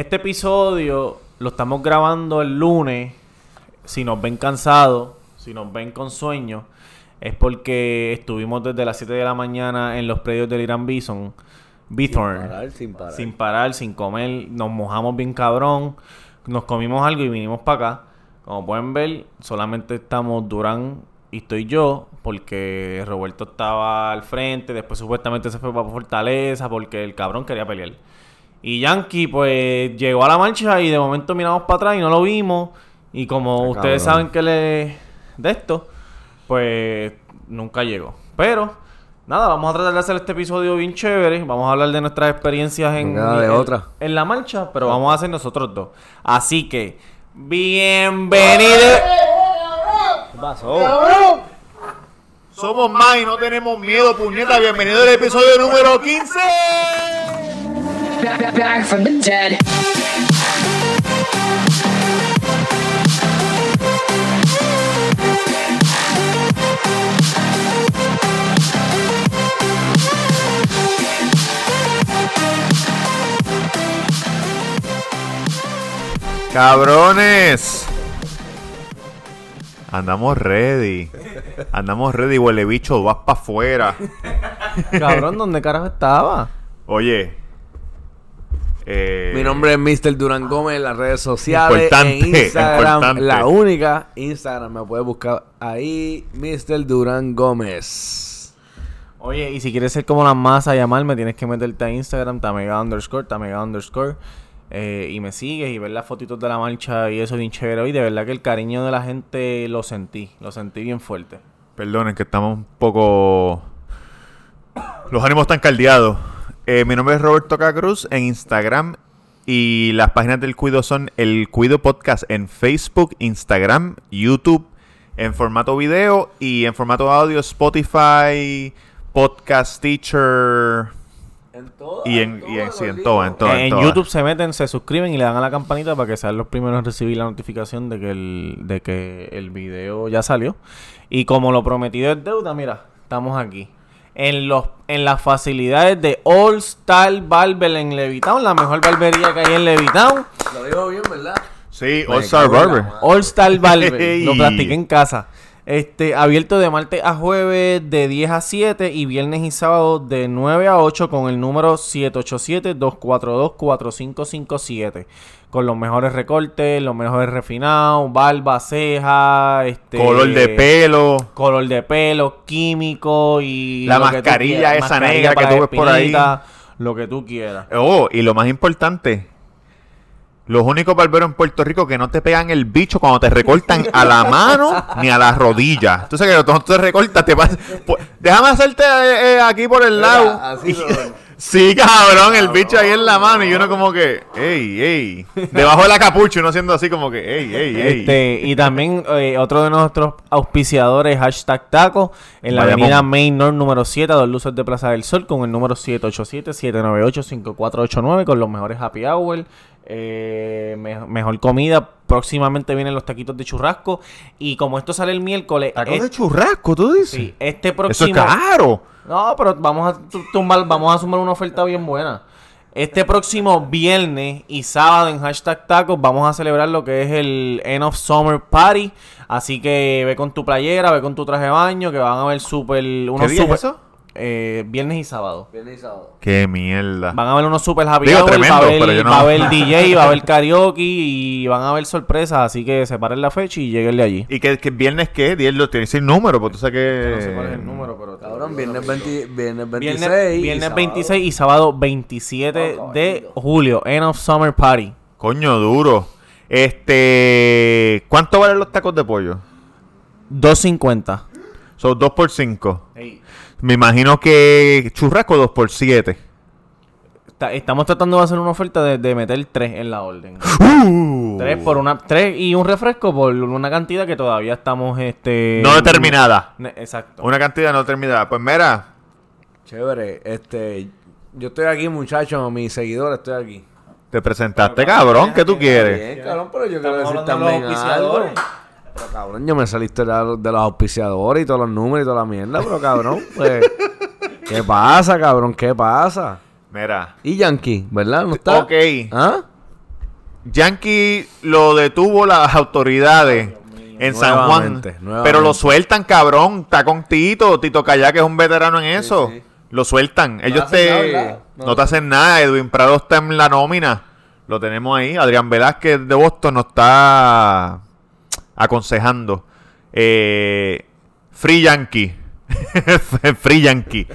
Este episodio lo estamos grabando el lunes. Si nos ven cansados, si nos ven con sueño, es porque estuvimos desde las 7 de la mañana en los predios del Irán Bison. Bithorn. Sin parar, sin parar. Sin parar, sin comer. Nos mojamos bien cabrón. Nos comimos algo y vinimos para acá. Como pueden ver, solamente estamos Durán y estoy yo. Porque Roberto estaba al frente. Después supuestamente se fue para Fortaleza porque el cabrón quería pelear. Y Yankee pues llegó a la marcha y de momento miramos para atrás y no lo vimos. Y como Qué ustedes saben que le... De esto, pues nunca llegó. Pero... Nada, vamos a tratar de hacer este episodio bien chévere. Vamos a hablar de nuestras experiencias en, No queda de en- otra. en la marcha, pero vamos a hacer nosotros dos. Así que, bienvenido. ¿Qué pasó? Somos más y no tenemos miedo, puñeta. Bienvenido al episodio número 15. Back, back, back from the dead. Cabrones. Andamos ready. Andamos ready, huele bicho. Vas para afuera. Cabrón, ¿dónde carajo estaba? Oye. Eh, Mi nombre es Mr. Durán Gómez en las redes sociales. Importante, en Instagram, importante. la única. Instagram me puedes buscar ahí, Mr. Durán Gómez. Oye, y si quieres ser como la masa, llamarme, tienes que meterte a Instagram, tamega underscore, tamega underscore. eh, y me sigues y ver las fotitos de la marcha y eso bien chévere. Y de verdad que el cariño de la gente lo sentí, lo sentí bien fuerte. Perdonen que estamos un poco... Los ánimos están caldeados. Eh, mi nombre es Roberto Cacruz en Instagram y las páginas del Cuido son el Cuido Podcast en Facebook, Instagram, YouTube, en formato video y en formato audio Spotify, Podcast Teacher En todo. y en, y en, sí, en todo, en todo. En todo. YouTube se meten, se suscriben y le dan a la campanita para que sean los primeros en recibir la notificación de que el, de que el video ya salió. Y como lo prometido es deuda, mira, estamos aquí. En los en las facilidades de All Star Barber en Levitown, la mejor barbería que hay en Levitown. Lo digo bien, ¿verdad? Sí, All Star Barber. All Star Barber, lo practiqué en casa. Este, abierto de martes a jueves de 10 a 7 y viernes y sábado de 9 a 8 con el número 787-242-4557. Con los mejores recortes, los mejores refinados, barba, ceja, este... Color de pelo. Color de pelo, químico y... La mascarilla quieras. esa Mascarilla negra que tú ves por ahí. Lo que tú quieras. Oh, y lo más importante, los únicos barberos en Puerto Rico que no te pegan el bicho cuando te recortan a la mano ni a la rodilla. Entonces que cuando tú te recortas, te vas... Pu- Déjame hacerte eh, eh, aquí por el lado. así sí, cabrón, el bicho ahí en la mano y uno como que, ey, ey. Debajo de la capucha, uno haciendo así como que, ey, ey, ey. Este, y también eh, otro de nuestros auspiciadores, hashtag taco, en la avenida Main North número 7, a dos luces de Plaza del Sol, con el número 787-798-5489, con los mejores happy hour, eh, me- mejor comida. Próximamente vienen los taquitos de churrasco. Y como esto sale el miércoles, Tacos es- de churrasco, tú dices. sí, este Eso próximo... es caro. No, pero vamos a tu- tumbar, vamos a sumar una oferta bien buena. Este próximo viernes y sábado en hashtag tacos vamos a celebrar lo que es el End of Summer Party. Así que ve con tu playera, ve con tu traje de baño, que van a ver super, unos día es super- eso? Eh, viernes y sábado. Viernes y sábado. Qué mierda. Van a ver unos super happy Digo, hour, tremendo, va, a haber, pero yo no- va a haber DJ, va a haber karaoke y van a haber sorpresas. Así que separen la fecha y lleguenle allí. ¿Y qué, qué viernes qué? Diez lo tiene sin número, porque tú sabes que... No sé cuál es el número, pero... Cabrón, viernes, 20, viernes 26. Viernes, y viernes sábado. 26 y sábado 27 Oh, de julio. End of Summer Party. Coño, duro. Este... ¿Cuánto valen los tacos de pollo? 250. Son 2 por 5. Me imagino que churrasco 2 por 7. Ta- Estamos tratando de hacer una oferta de, de meter 3 en la orden. Uh. 3 por una tres y un refresco por una cantidad que todavía estamos este No determinada. Ne- Exacto. Una cantidad no determinada. Pues mira, Chévere, este. Yo estoy aquí, muchachos, mis seguidores, estoy aquí. te presentaste, cabrón. ¿Qué tú quieres? Bien, cabrón, pero yo quiero decir también algo. Pero cabrón, yo me saliste de, los auspiciadores y todos los números y toda la mierda, pero cabrón, pues. ¿Qué pasa, cabrón? ¿Qué pasa? Mira. Y Yankee, ¿verdad? ¿No está? Ok. ¿Ah? Yankee lo detuvo las autoridades en San Juan. Nuevamente. Pero lo sueltan, cabrón. Está con Tito. Tito Calla, que es un veterano en eso. sí. Lo sueltan. Ellos te... no, No. te hacen nada. Edwin Prado está en la nómina. Lo tenemos ahí. Adrián Velázquez de Boston nos está aconsejando. Eh, Free Yankee. Free Yankee.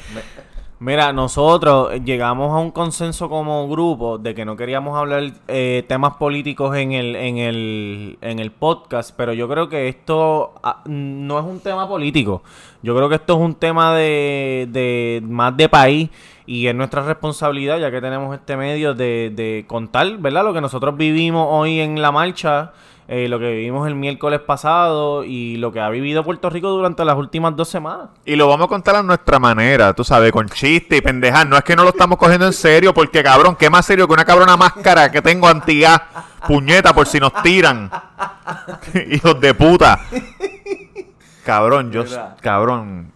Mira, nosotros llegamos a un consenso como grupo de que no queríamos hablar eh, temas políticos en el, en, el, en el podcast, pero yo creo que esto ah, no es un tema político. Yo creo que esto es un tema de, de más de país y es nuestra responsabilidad, ya que tenemos este medio, de, de contar, ¿verdad? Lo que nosotros vivimos hoy en la marcha, eh, lo que vivimos el miércoles pasado y lo que ha vivido Puerto Rico durante las últimas dos semanas. Y lo vamos a contar a nuestra manera, tú sabes, con chiste y pendejas. No es que no lo estamos cogiendo en serio, porque cabrón, ¿qué más serio que una cabrona máscara que tengo anti Puñeta, por si nos tiran. Hijos de puta. Cabrón, yo, cabrón.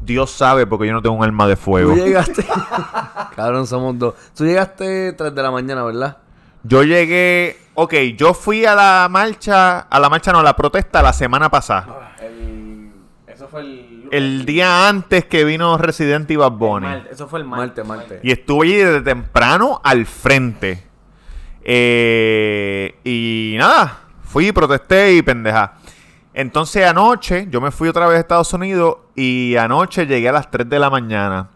Dios sabe porque yo no tengo un alma de Tú fuego. llegaste. Cabrón, somos dos. Tú llegaste 3 de la mañana, ¿verdad? Yo llegué, ok, yo fui a la marcha, a la marcha no, a la protesta la semana pasada. eso fue el... El día antes que vino Resident y Bad Bunny. Eso fue el Marte, Marte. Y estuve allí desde temprano al frente. Eh, y nada, fui, protesté y pendeja. Entonces anoche, yo me fui otra vez a Estados Unidos y anoche llegué a las 3 de la mañana.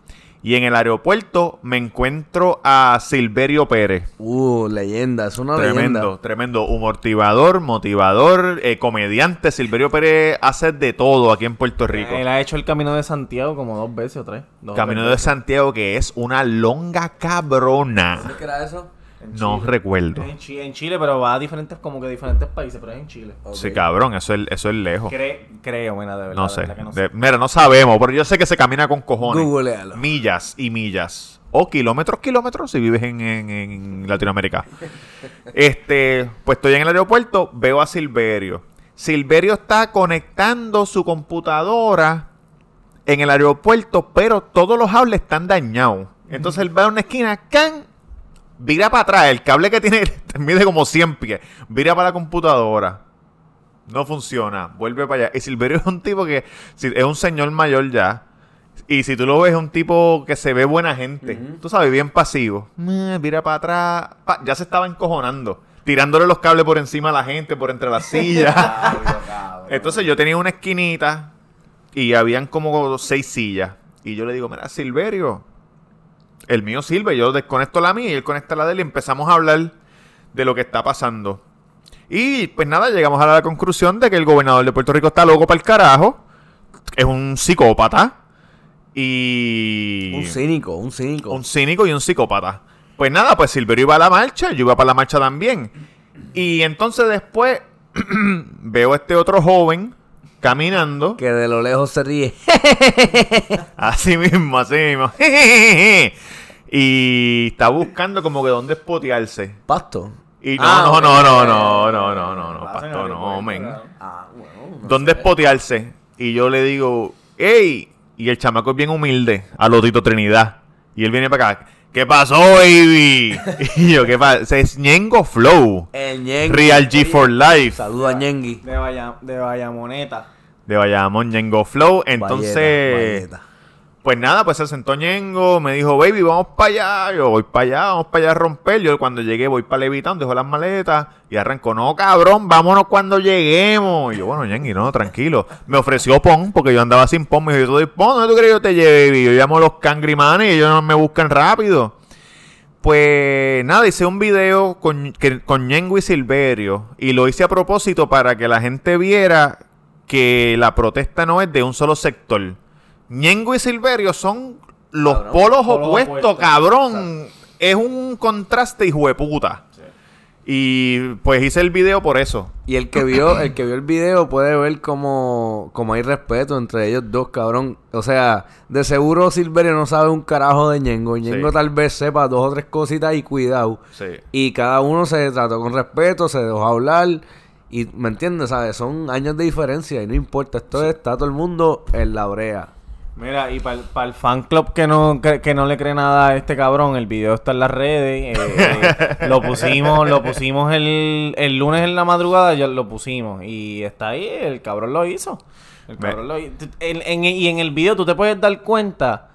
Y en el aeropuerto me encuentro a Silverio Pérez. Uh, leyenda, es una Tremendo, leyenda. tremendo. Motivador, motivador, eh, comediante. Silverio Pérez hace de todo aquí en Puerto Rico. Él ha hecho el camino de Santiago como dos veces o tres. Dos Camino tres de. Santiago que es una longa cabrona. qué era eso? En No Chile. recuerdo. En Chile, en Chile, pero va a diferentes, como que diferentes países, pero es en Chile. Sí, cabrón, eso es, eso es lejos. Cre- creo, mira, de verdad. No de sé. verdad que no De- sé. mira, no sabemos, pero yo sé que se camina con cojones. Googlealo. Millas y millas. O kilómetros, kilómetros si vives en, en- en Latinoamérica. este, pues estoy en el aeropuerto, veo a Silverio. Silverio está conectando su computadora en el aeropuerto, pero todos los cables están dañados. Entonces él va a una esquina, ¡can! Vira para atrás, el cable que tiene mide como 100 pies. Vira para la computadora. No funciona. Vuelve para allá. Y Silverio es un tipo que es un señor mayor ya. Y si tú lo ves, es un tipo que se ve buena gente. Tú sabes, bien pasivo. Mira para atrás. Pa- ya se estaba encojonando. Tirándole los cables por encima a la gente, por entre las sillas. Entonces yo tenía una esquinita y habían como seis sillas. Y yo le digo, mira, Silverio, el mío sirve, yo desconecto la mía y él conecta la de él y empezamos a hablar de lo que está pasando. Y pues nada, llegamos a la conclusión de que el gobernador de Puerto Rico está loco para el carajo, es un psicópata y... Un cínico, un cínico. Un cínico y un psicópata. Pues nada, pues Silverio iba a la marcha, yo iba para la marcha también. Y entonces después veo a este otro joven caminando. Que de lo lejos se ríe. Así mismo, así mismo. y está buscando como que dónde espotearse. Pasto. Y no, Ah, no, ok. no, no, no, no, no, no, no, en pasto, no, aeropuerto, men. Ah, bueno. no ¿Dónde sé. espotearse? Y yo le digo, ¡ey! Y el chamaco es bien humilde, a lo Tito Trinidad. Y él viene para acá, ¿qué pasó, baby? y yo, ¿qué pasa? Es Ñengo Flow. El Ñengui. Real G for Life. Saluda a Ñengui. De, Vaya, de Vallamoneta. De Bayamón, Ñengo Flow. Entonces, Valleta, pues nada, pues se sentó Ñengo, me dijo, baby, vamos para allá. Yo voy para allá, vamos para allá a romper. Yo cuando llegué voy para Levitown, dejo las maletas y arrancó, no, cabrón, vámonos cuando lleguemos. Y yo, bueno, Ñengui, no, tranquilo. Me ofreció pon, porque yo andaba sin pon. Me dijo, yo doy pon, ¿dónde tú crees que yo te lleve, baby? Yo llamo a los cangrimanes y ellos me buscan rápido. Pues nada, hice un video con, que- con Ñengo y Silverio y lo hice a propósito para que la gente viera que la protesta no es de un solo sector. Ñengo y Silverio son los Cabrón, polos polos opuestos, opuestos. cabrón. Es un contraste hijo de puta. Y pues hice el video por eso. Y el que vio, el que vio el video puede ver como, como hay respeto entre ellos dos, cabrón. O sea, de seguro Silverio no sabe un carajo de Ñengo. Ñengo Sí. tal vez sepa dos o tres cositas y cuidado. Sí. Y cada uno se trató con respeto, se dejó hablar. Y, ¿me entiendes? ¿Sabes? Son años de diferencia y no importa. Esto es- está todo el mundo en la brea. Mira, y para el fan club que no, que, que no le cree nada a este cabrón, el video está en las redes. eh, eh, lo pusimos, lo pusimos el, el lunes en la madrugada, ya lo pusimos. Y está ahí, el cabrón lo hizo. El cabrón lo hizo. En- en- y en el video tú te puedes dar cuenta,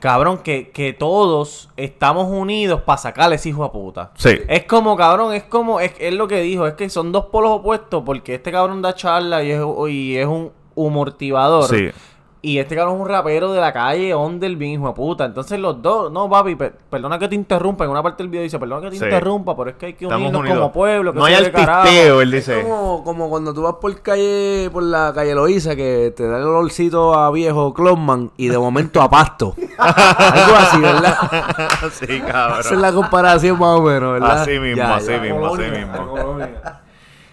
cabrón, que, que todos estamos unidos para sacarle ese hijo a puta. Sí. Es como, cabrón, es como, es, es lo que dijo, es que son dos polos opuestos porque este cabrón da charla y es, y es un humortivador. Sí. Y este cabrón es un rapero de la calle, Onder, bien hijo de puta. Entonces los dos, no, papi, pe- perdona que te interrumpa. En una parte del video dice, perdona que te Sí. interrumpa, pero es que hay que Estamos unirnos unidos. como pueblo. Que no hay sé yo qué carajo". artisteo, él Es dice. como, como cuando tú vas por calle, por la calle Loíza, que te da el olorcito a viejo Clonman y de momento a pasto. Algo así, ¿verdad? sí, Esa es cabrón. la comparación más o menos, ¿verdad? Así mismo, Ya, así ya. mismo, así mismo.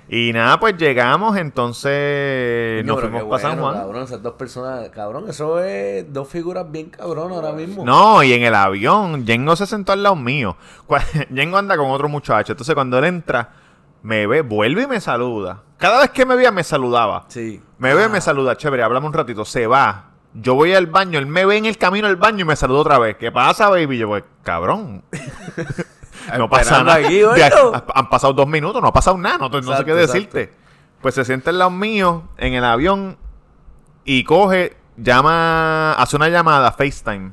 Y nada, pues llegamos, entonces nos fuimos para San bueno, Juan. Cabrón, esas dos personas, cabrón, eso es dos figuras bien cabrón ahora mismo. No, y en el avión, Yengo se sentó al lado mío. Yengo anda con otro muchacho. Entonces cuando él entra, me ve, vuelve y me saluda. Cada vez que me veía, me saludaba. Sí. Me ve, me saluda, chévere, hablamos un ratito, se va. Yo voy al baño, él me ve en el camino al baño y me saluda otra vez. ¿Qué pasa, baby? Yo, pues, cabrón. no pasa nada. aquí, ha- han pasado dos minutos, no ha pasado nada, no, no sé qué decirte. Pues se sienta al lado mío en el avión y coge, llama, hace una llamada FaceTime.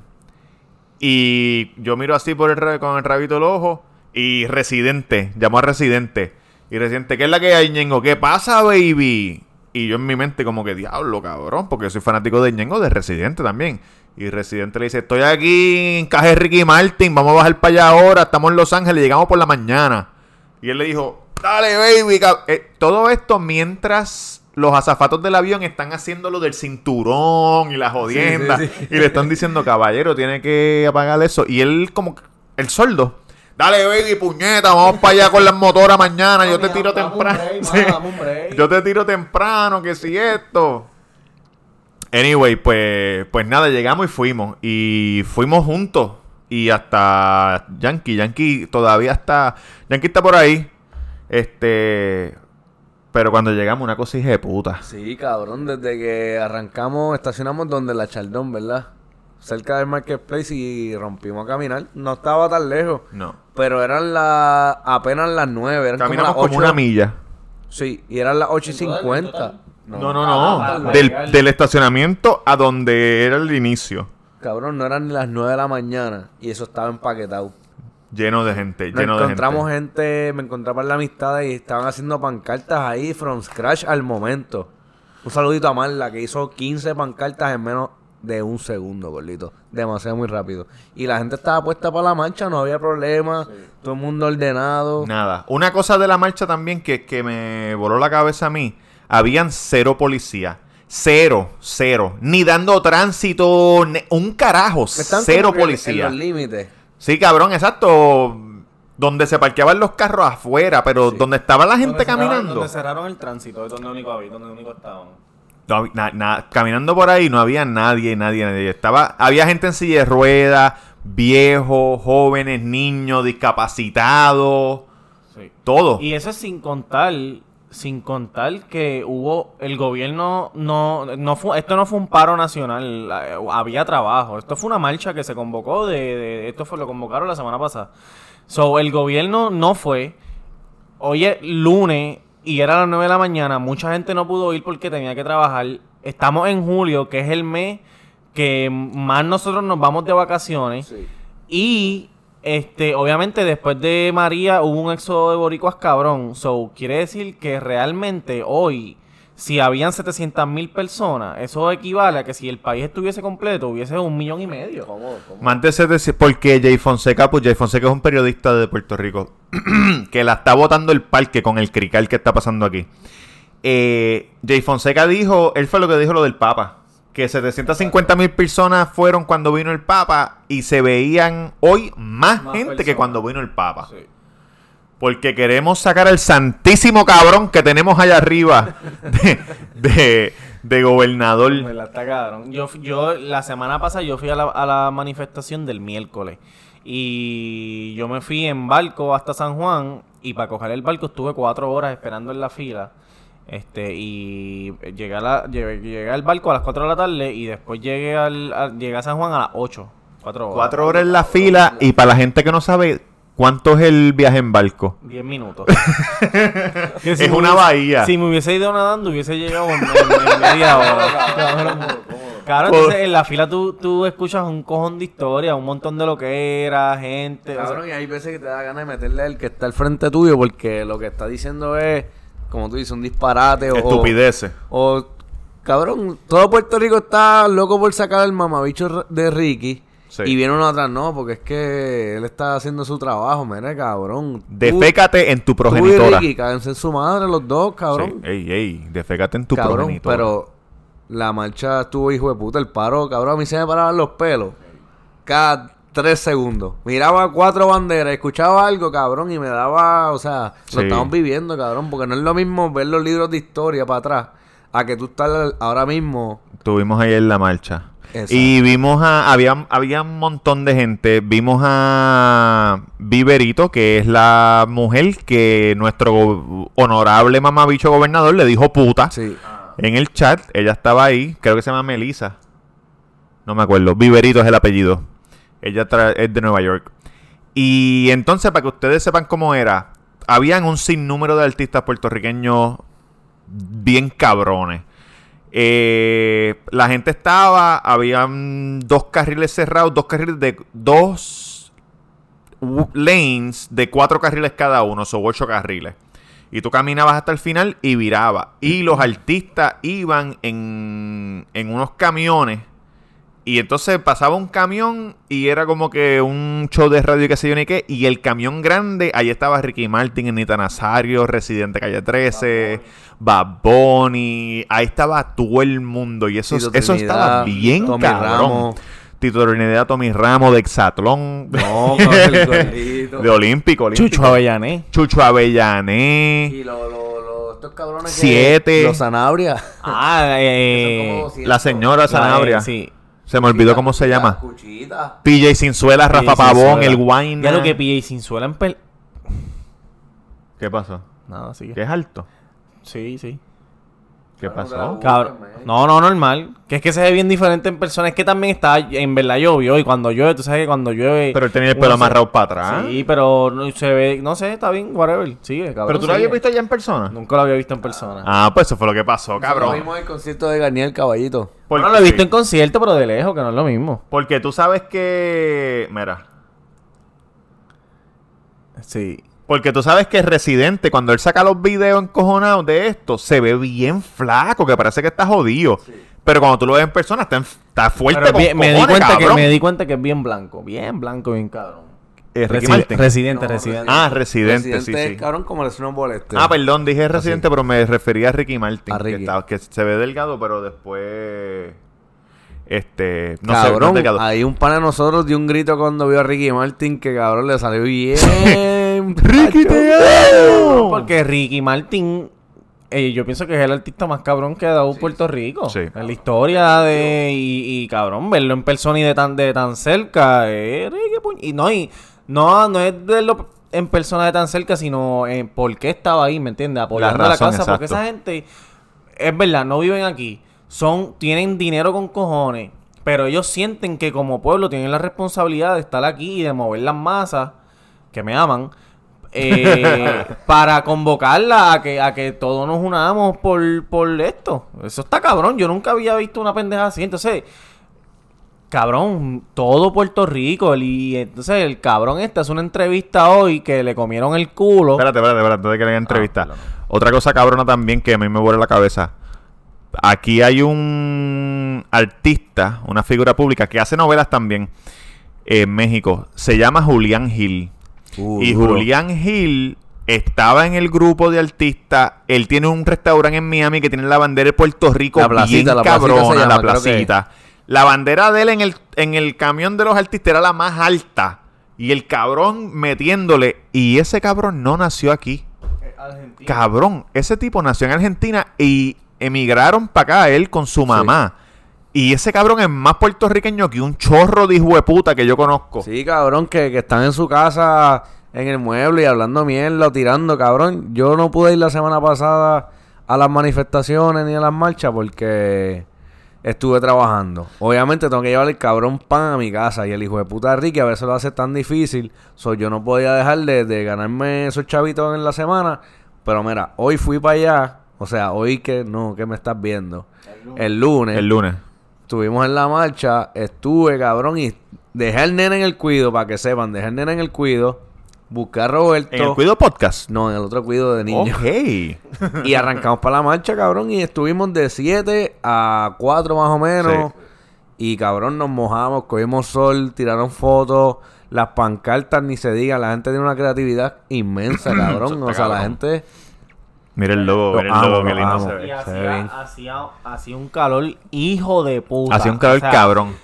Y yo miro así por el con el rabito del ojo y Residente, llamó a Residente. Y Residente, ¿qué es la que hay, Ñengo? ¿Qué pasa, baby? Y yo en mi mente como que, diablo, cabrón, porque soy fanático de Ñengo, de Residente también. Y Residente le dice, estoy aquí en Caje Ricky Martin, vamos a bajar para allá ahora, estamos en Los Ángeles, llegamos por la mañana. Y él le dijo, dale, baby. cab-". Eh, todo esto mientras los azafatos del avión están haciendo lo del cinturón y la jodienda. Sí, sí, sí. Y le están diciendo, caballero, tiene que apagar eso. Y él como, el sordo. Dale, baby, puñeta, vamos para allá con las motoras mañana. Yo te tiro temprano. Yo te tiro temprano, que si esto. Anyway, pues, pues nada, llegamos y fuimos. Y fuimos juntos. Y hasta Yankee. Yankee todavía está. Yankee está por ahí. Este. Pero cuando llegamos, una cosa hija de puta. Sí, cabrón, desde que arrancamos, estacionamos donde la Chaldón, ¿verdad? Cerca del Marketplace y rompimos a caminar. No estaba tan lejos. No. Pero eran las apenas las nueve. Eran Caminamos como, las como ocho. una milla. Sí, y eran las 8 y ¿En total, en 50. No, no, Ah, no. para Del, del estacionamiento a donde era el inicio. Cabrón, no eran ni las 9 de la mañana y eso estaba empaquetado. Lleno de gente. Nos lleno de encontramos gente. gente. me encontraba en la amistad y estaban haciendo pancartas ahí from scratch al momento. Un saludito a Marla que hizo 15 pancartas en menos de un segundo, gordito. Demasiado muy rápido. Y la gente estaba puesta para la marcha, no había problema. Todo el mundo ordenado. Nada. Una cosa de la marcha también que, que me voló la cabeza a mí. Habían cero policías. Cero, cero. Ni dando tránsito, ni- un carajo. Están cero policía. En los límites. Sí, cabrón, exacto. Donde se parqueaban los carros afuera, pero Sí. donde estaba la gente Donde cerraron- caminando. Donde cerraron el tránsito, es donde único había, donde único estaban. No hab- na- na- caminando por ahí no había nadie, nadie, nadie. Estaba, había gente en silla de ruedas, viejos, jóvenes, niños, discapacitados, Sí. todo. Y eso es sin contar, sin contar que hubo, el gobierno no, no fue, esto no fue un paro nacional, había trabajo, esto fue una marcha que se convocó de, de- esto fue, lo convocaron la semana pasada. So, el gobierno no fue, hoy es lunes y era las 9 de la mañana, mucha gente no pudo ir porque tenía que trabajar, estamos en julio, que es el mes que más nosotros nos vamos de vacaciones. Sí. Y este, obviamente después de María hubo un éxodo de boricuas cabrón. So, quiere decir que realmente hoy, si habían 700 mil personas, eso equivale a que si el país estuviese completo, hubiese un millón y medio. ¿Cómo? ¿Cómo? Antes de decir, porque Jay Fonseca, pues Jay Fonseca es un periodista de Puerto Rico que la está botando el parque con el crical que está pasando aquí. Eh, Jay Fonseca dijo, él fue lo que dijo lo del Papa, que 750 mil personas fueron cuando vino el Papa y se veían hoy más, Más gente que cuando vino el Papa. Porque queremos sacar al santísimo cabrón que tenemos allá arriba de, de, de gobernador. Yo, yo la semana pasada yo fui a la, a la manifestación del miércoles y yo me fui en barco hasta San Juan y para coger el barco estuve cuatro horas esperando en la fila Este, y llegué, a la, llegué, llegué al barco a las 4 de la tarde y después llegué, al, a, llegué a San Juan a las 8. 4 horas. Cuatro horas en la fila y para la gente que no sabe, ¿cuánto es el viaje en barco? 10 minutos. Es una hubiese- bahía. Si me hubiese ido nadando, hubiese llegado en, en- en media hora. Claro, entonces en la fila tú, tú escuchas un cojón de historia, un montón de lo que era, gente. o sea, Cabrón, y hay veces que te da ganas de meterle al que está al frente tuyo porque lo que está diciendo es, como tú dices, un disparate o... Estupideces. O, cabrón, todo Puerto Rico está loco por sacar al mamabicho de Ricky. Sí. Y viene uno atrás, no, porque es que él está haciendo su trabajo, mira, cabrón. Tú- Defécate en tu tú y progenitora. Ricky, cádense en su madre los dos, cabrón. Sí, Ey, ey, defécate en tu cabrón, progenitora. pero la marcha estuvo hijo de puta, el paro, cabrón, a mí se me paraban los pelos. Cada tres segundos. Miraba cuatro banderas, escuchaba algo, cabrón, y me daba, o sea, lo Sí. estamos viviendo, cabrón, porque no es lo mismo ver los libros de historia para atrás a que tú estás ahora mismo. Estuvimos ayer en la marcha. Exacto. Y vimos a. Había, había un montón de gente. Vimos a Viverito, que es la mujer que nuestro honorable mamabicho gobernador le dijo puta. Sí. En el chat, ella estaba ahí. Creo que se llama Melissa. No me acuerdo. Viverito es el apellido. Ella es de Nueva York. Y entonces, para que ustedes sepan cómo era, habían un sinnúmero de artistas puertorriqueños bien cabrones. Eh, la gente estaba, habían dos carriles cerrados, dos carriles de dos lanes de cuatro carriles cada uno, son ocho carriles. Y tú caminabas hasta el final y virabas. Y los artistas iban en, en unos camiones. Y entonces pasaba un camión y era como que un show de radio y qué sé yo ni qué. Y el camión grande, ahí estaba Ricky Martin, Anita Nazario, Residente Calle 13, Bad Bunny. Ahí estaba todo el mundo. Y eso, Tito eso estaba bien Tommy cabrón. Ramos. Tito Trinidad, Tommy Ramos, de Exatlón. No, de Olímpico, Olímpico. Chucho Avellané. Chucho Avellané. Y lo- lo- lo- estos cabrones que- Siete. Los Sanabria. Ah, eh, Son como 200. La señora la- Sanabria. eh, sí. Se me olvidó cómo se llama. cuchitas. PJ Sinzuela, Rafa PJ Pavón, Sinzuela. el Wine. Ya lo que pillé y sin suela en pel... ¿Qué pasó? Nada, sigue. ¿Qué es alto? Sí, sí. ¿Qué pasó? Cabrón. No, no, normal. Que es que se ve bien diferente en persona. Es que también está, en verdad llovió. Y cuando llueve, tú sabes que cuando llueve. Pero él tenía el pelo se- amarrado para atrás. Sí, pero no, se ve, no sé, está bien, whatever. Sigue, cabrón. Pero tú lo habías visto ya en persona. Nunca lo había visto en persona. Ah, pues eso fue lo que pasó, cabrón. vimos el concierto de Garnier Caballito. Porque- no lo he visto en concierto, pero de lejos, que no es lo mismo. Porque tú sabes que. Mira. Sí. Porque tú sabes que Residente, cuando él saca los videos encojonados de esto, se ve bien flaco, que parece que está jodido. Pero cuando tú lo ves en persona, está, en- está fuerte Pero con bien- me, di cuenta que, cabrón. me di cuenta que es bien blanco. Bien blanco, bien cabrón. Eh, Ricky Resi- Martin. residente, No, residente. Ah, Residente, Residente sí, cabrón como el Snowball este. Ah, perdón, dije Residente, pero me refería a Ricky Martin. A Que, Ricky. está- que se ve delgado, pero después. Este. No sé, no cabrón, es delgado. hay un pana de nosotros dio un grito cuando vio a Ricky Martin que cabrón le salió bien. ¡Ricky, te amo! Porque Ricky Martin, eh, yo pienso que es el artista más cabrón que ha dado Puerto Rico. Sí. En la historia de. Y, y, cabrón, verlo en persona y de tan, de tan cerca. eh, Ricky Puñ- y no, y no, no es verlo en persona de tan cerca, sino en por qué estaba ahí, ¿me entiendes? Apoyando la, razón, casa. Porque esa gente, es verdad, no viven aquí. Son, tienen dinero con cojones. Pero ellos sienten que como pueblo tienen la responsabilidad de estar aquí y de mover las masas que me aman eh, para convocarla a que, a que todos nos unamos por, por esto. Eso está cabrón. Yo nunca había visto una pendeja así. Entonces, cabrón, todo Puerto Rico. y entonces el cabrón este hace una entrevista hoy que le comieron el culo. Espérate, espérate, espérate, antes de que le haga entrevista. Ah. Otra cosa cabrona también que a mí me vuela la cabeza. Aquí hay un artista, una figura pública que hace novelas también en México. Se llama Julián Gil. Uh, y duro. Julián Gil estaba en el grupo de artistas. Él tiene un restaurante en Miami que tiene la bandera de Puerto Rico La placita, bien la placita cabrona, llama, la placita. La bandera de él en el, en el camión de los artistas era la más alta. Y el cabrón metiéndole. Y ese cabrón no nació aquí. Cabrón, ese tipo nació en Argentina y emigraron para acá él con su mamá. Y ese cabrón es más puertorriqueño que un chorro de hijo de puta que yo conozco. Sí, cabrón, que, que están en su casa en el mueble y hablando mierda o tirando, cabrón. Yo no pude ir la semana pasada a las manifestaciones ni a las marchas porque estuve trabajando. Obviamente tengo que llevar el cabrón pan a mi casa y el hijo de puta Ricky a veces lo hace tan difícil. So, yo no podía dejar de, de ganarme esos chavitos en la semana. Pero mira, hoy fui para allá. O sea, hoy que no, que me estás viendo. El lunes. El lunes. Estuvimos en la marcha, estuve, cabrón, y dejé al nene en el cuido, para que sepan, dejé al nene en el cuido, busqué a Roberto. En el Cuido Podcast. No, en el otro cuido de niños. Ok. Y arrancamos para la marcha, cabrón, y estuvimos de 7 a 4 más o menos. Y cabrón, nos mojamos, cogimos sol, tiraron fotos, las pancartas ni se diga, la gente tiene una creatividad inmensa, cabrón. O sea, la gente Mira el logo, Lo mira el logo, amo, lindo amo. se Y ve. Bien. hacía, hacía, hacía un calor hijo de puta. Hacía un calor O sea, cabrón.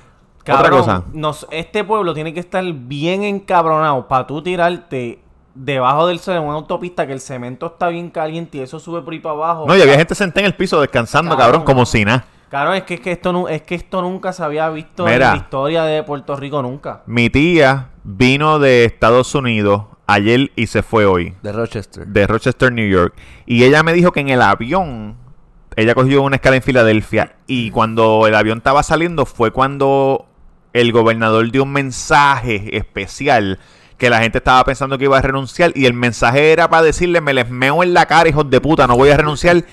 Otra cosa. nos- este pueblo tiene que estar bien encabronado para tú tirarte debajo del sol en una autopista que el cemento está bien caliente y eso sube por ahí para abajo. No, y había gente sentada en el piso descansando, Cabrón. cabrón, como si nada. Claro, es que, es que esto es que esto nunca se había visto en la historia de Puerto Rico nunca. Mi tía vino de Estados Unidos ayer y se fue hoy. de Rochester. de Rochester, New York. Y ella me dijo que en el avión, ella cogió una escala en Filadelfia. Y cuando el avión estaba saliendo, fue cuando el gobernador dio un mensaje especial. Que la gente estaba pensando que iba a renunciar. Y el mensaje era para decirle: Me les meo en la cara, hijos de puta, no voy a renunciar.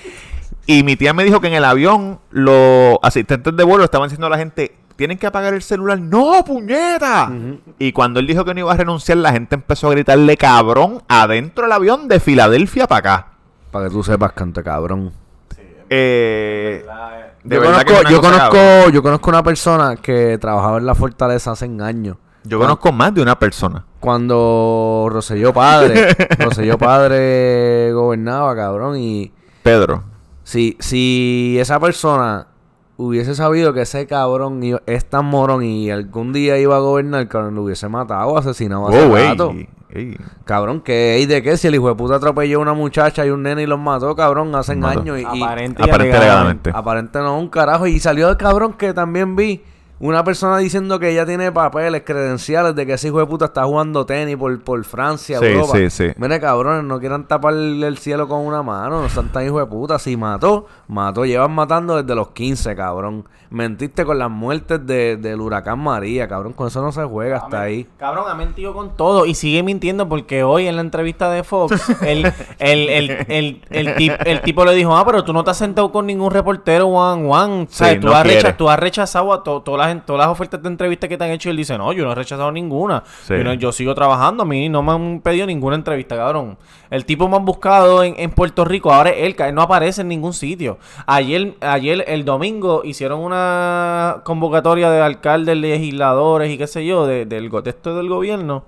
Y mi tía me dijo que en el avión los asistentes de vuelo estaban diciendo a la gente, tienen que apagar el celular. ¡No, puñeta! Y cuando él dijo que no iba a renunciar, la gente empezó a gritarle cabrón adentro del avión de Filadelfia para acá. Para que tú sepas, canta cabrón. Eh, de yo verdad que es conozco, una yo cosa conozco, cabrón. yo conozco una persona que trabajaba en la fortaleza hace años. Yo conozco más de una persona. Cuando Roselló Padre, Roselló Padre gobernaba, cabrón, y Pedro. si, si esa persona hubiese sabido que ese cabrón iba- es tan morón y algún día iba a gobernar, cabrón, lo hubiese matado o asesinado hace Oh, rato. ey. Cabrón, que ¿y de qué? Si el hijo de puta atropelló a una muchacha y un nene y los mató, cabrón, hace años. Y, y Aparente, y Aparente alegadamente. aparente no, un carajo. Y salió el cabrón que también vi una persona diciendo que ella tiene papeles, credenciales de que ese hijo de puta está jugando tenis por, por Francia, Sí, Europa. sí, sí. Mire, cabrones, no quieran tapar el cielo con una mano, no sean tan hijo de puta. Si mató, mató. Llevan matando desde los 15, cabrón. Mentiste con las muertes de, del huracán María, cabrón. Con eso no se juega hasta ahí. Cabrón, ha mentido con todo y sigue mintiendo porque hoy en la entrevista de Fox el, el, el, el, el, tip- el tipo le dijo, ah, pero tú no te has sentado con ningún reportero. O sea, Sí, tú, no has quiere. recha- tú has rechazado a to- todas, las, todas las ofertas de entrevista que te han hecho él dice, no, yo no he rechazado ninguna. Sí. Yo, no- yo sigo trabajando, a mí no me han pedido ninguna entrevista, cabrón. El tipo más buscado en, en Puerto Rico ahora es él, él no aparece en ningún sitio. Ayer, ayer, el domingo, hicieron una convocatoria de alcaldes, legisladores y qué sé yo, de- del de esto del gobierno.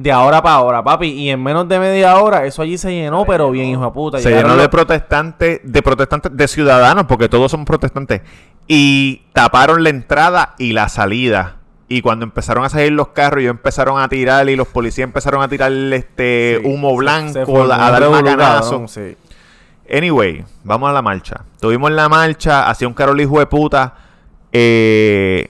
De ahora para ahora, papi. Y en menos de media hora, eso allí se llenó, pero bien, hijo de puta. Se llenó de los- protestantes, de protestantes, de ciudadanos, porque todos son protestantes. Y taparon la entrada y la salida. Y cuando empezaron a salir los carros, ellos empezaron a tirar y los policías empezaron a tirar este Sí, humo blanco, a dar macanazo. sí. Anyway, vamos a la marcha. Tuvimos la marcha, hacía un carol hijo de puta. Eh,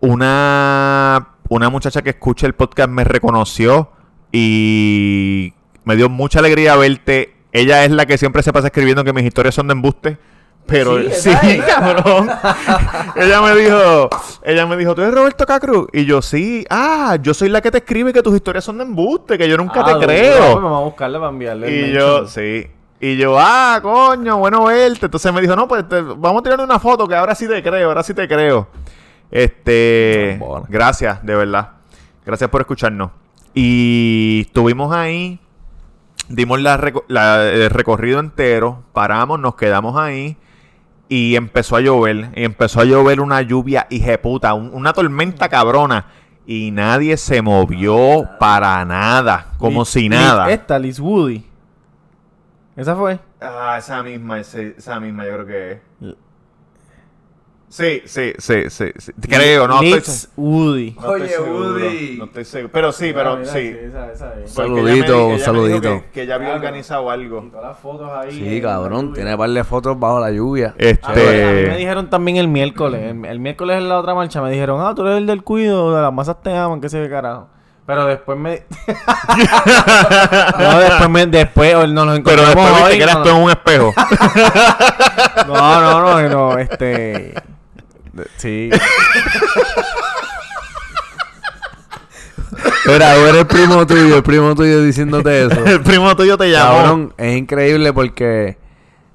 una, una muchacha que escucha el podcast me reconoció y me dio mucha alegría verte. Ella es la que siempre se pasa escribiendo que mis historias son de embuste. Pero Sí, cabrón. ella me dijo, ella me dijo, ¿tú eres Roberto Cacruz? Y yo, sí, ah, yo soy la que te escribe que tus historias son de embuste, que yo nunca Ah, te duro, creo. pues Vamos a buscarle para enviarle. Y mention. yo, sí. Y yo, ah, coño, bueno verte. Entonces me dijo, no, pues te- vamos a tirar una foto que ahora sí te creo, ahora sí te creo. Este, gracias, de verdad. Gracias por escucharnos. Y estuvimos ahí, dimos la reco- la- el recorrido entero, paramos, nos quedamos ahí. Y empezó a llover, y empezó a llover una lluvia hijeputa, un- una tormenta cabrona. Y nadie se movió para nada, como Liz- si Liz- nada. Esta, Liz Woody. ¿Esa fue? Ah, esa misma, ese- esa misma yo creo que es. Sí, sí, sí, sí, sí. Creo, no estoy, se- Woody. no estoy Oye, seguro. Woody. No estoy seguro. Pero sí, pero Ah, mira, sí. esa- esa es. Porque Saludito, ella me di- ella me dijo saludito. Que, que ya había Claro. organizado algo. Todas las fotos ahí. Sí, en cabrón, tiene par de fotos bajo la lluvia. A mí, a mí me Este. dijeron también el miércoles. El, el miércoles en la otra marcha me dijeron, ah, tú eres el del cuido, de las masas te aman, qué sé qué carajo. Pero después me... no, después me... Después o nos lo Pero encontramos después viste hoy, que eras no, tú en un espejo. no, no, no, no, este... Sí. Era, era el primo tuyo, el primo tuyo diciéndote eso. El primo tuyo te llamó. Cabrón, es increíble porque